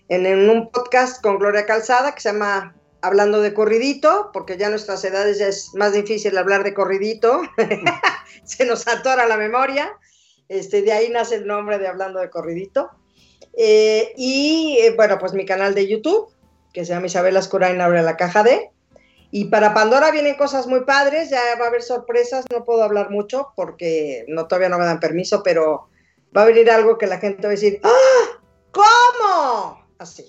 en, un podcast con Gloria Calzada que se llama Hablando de Corridito, porque ya a nuestras edades es más difícil hablar de corridito, se nos atora la memoria. Este, de ahí nace el nombre de Hablando de Corridito. Eh, y eh, bueno, pues mi canal de YouTube, que se llama Isabel Ascurain Abre la Caja de. Y para Pandora vienen cosas muy padres, ya va a haber sorpresas, no puedo hablar mucho porque no, todavía no me dan permiso, pero va a venir algo que la gente va a decir, ¡ah! ¿Cómo? Así.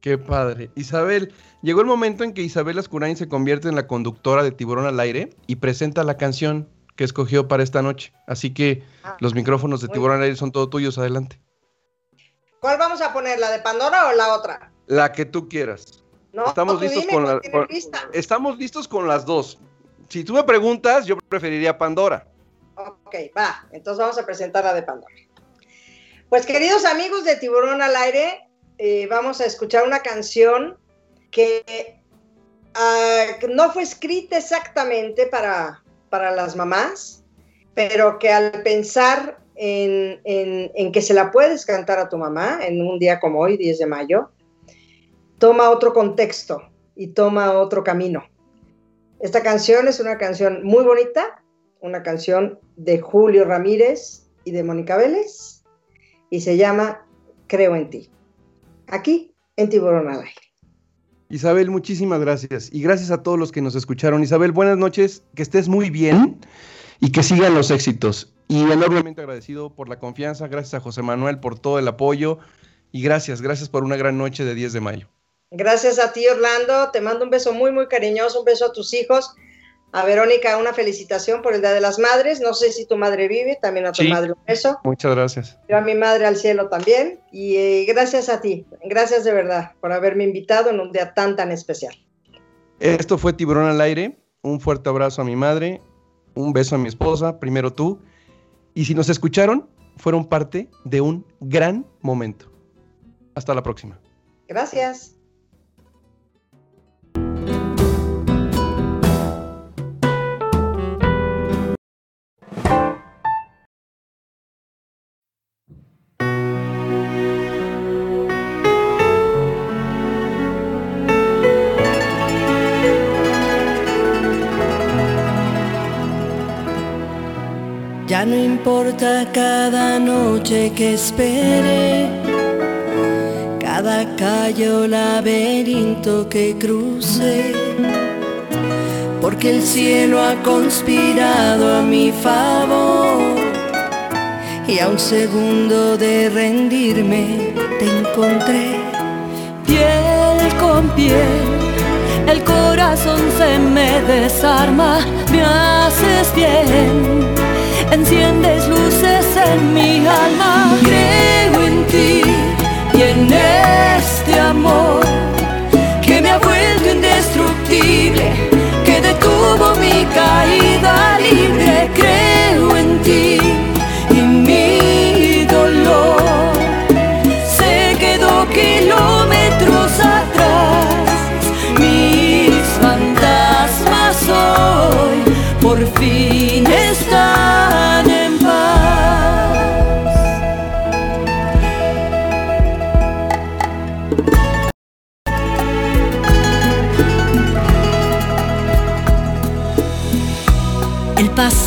Qué padre. Isabel, llegó el momento en que Isabel Ascurain se convierte en la conductora de Tiburón al Aire y presenta la canción que escogió para esta noche. Así que ah, los micrófonos de Tiburón al Aire son todos tuyos, adelante. ¿Cuál vamos a poner, la de Pandora o la otra? La que tú quieras estamos listos con, estamos listos con las dos. Si tú me preguntas, yo preferiría Pandora. Ok, va. Entonces vamos a presentar la de Pandora. Pues queridos amigos de Tiburón al Aire, eh, vamos a escuchar una canción que ah, no fue escrita exactamente para, para las mamás, pero que al pensar en, en, que se la puedes cantar a tu mamá en un día como hoy, 10 de mayo, toma otro contexto y toma otro camino. Esta canción es una canción muy bonita, una canción de Julio Ramírez y de Mónica Vélez, y se llama Creo en ti. Aquí, en Tiburón al Aire. Isabel, muchísimas gracias. Y gracias a todos los que nos escucharon. Isabel, buenas noches, que estés muy bien y que sigan los éxitos. Y enormemente agradecido por la confianza. Gracias a José Manuel por todo el apoyo. Y gracias, gracias por una gran noche de 10 de mayo. Gracias a ti, Orlando. Te mando un beso muy, muy cariñoso, un beso a tus hijos, A Verónica, una felicitación por el Día de las Madres. No sé si tu madre vive, también a tu madre un beso. Muchas gracias. Yo a mi madre al cielo también. Y eh, gracias a ti, gracias de verdad por haberme invitado en un día tan, tan especial. Esto fue Tiburón al Aire. Un fuerte abrazo a mi madre, un beso a mi esposa, primero tú. Y si nos escucharon, fueron parte de un gran momento. Hasta la próxima. Gracias. Importa cada noche que espere, cada calle laberinto que cruce, porque el cielo ha conspirado a mi favor. Y a un segundo de rendirme te encontré, piel con piel. El corazón se me desarma, me haces bien enciendes luces en mi alma. Creo en ti y en este amor que me ha vuelto indestructible, que detuvo mi caída libre. Creo en ti y mi dolor se quedó kilómetros atrás. Mis fantasmas hoy por fin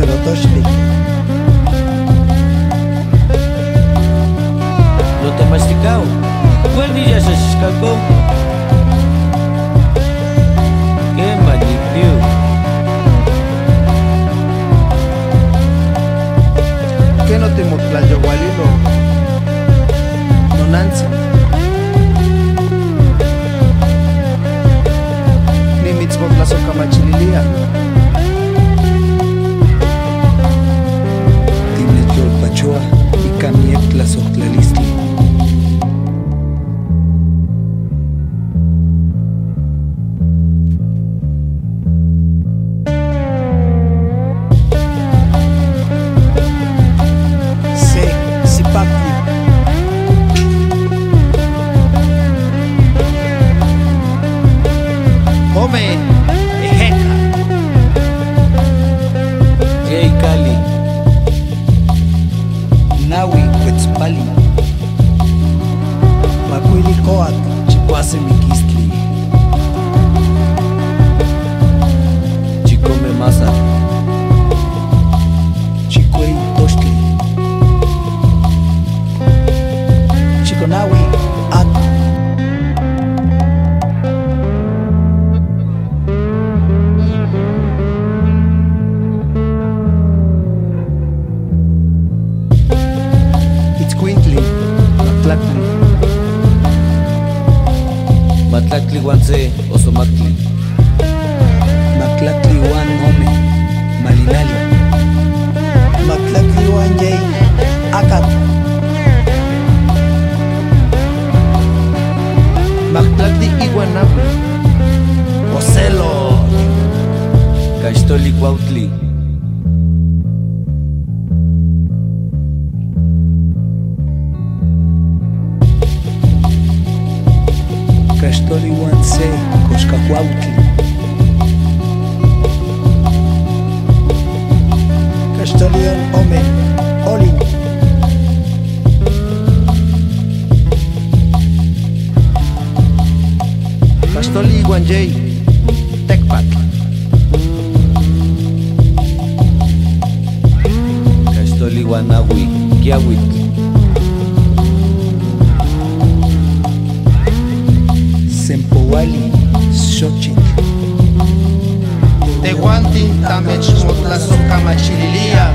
sacerdotoshlik. Lo se escapó? ¿Qué maldito? ¿Qué no te motlayo gualilo? No nanza. Mitzvot la soca machililia. Quechua y Camiet Tlazoctlalista. 21C, Kwauti. Castolian Ome, Oli. Castoli Guanjay, Tecpat. Castoli Guanahui, Kiawit. wali xochitl. Tehuantin tamechmotlazokamachililia.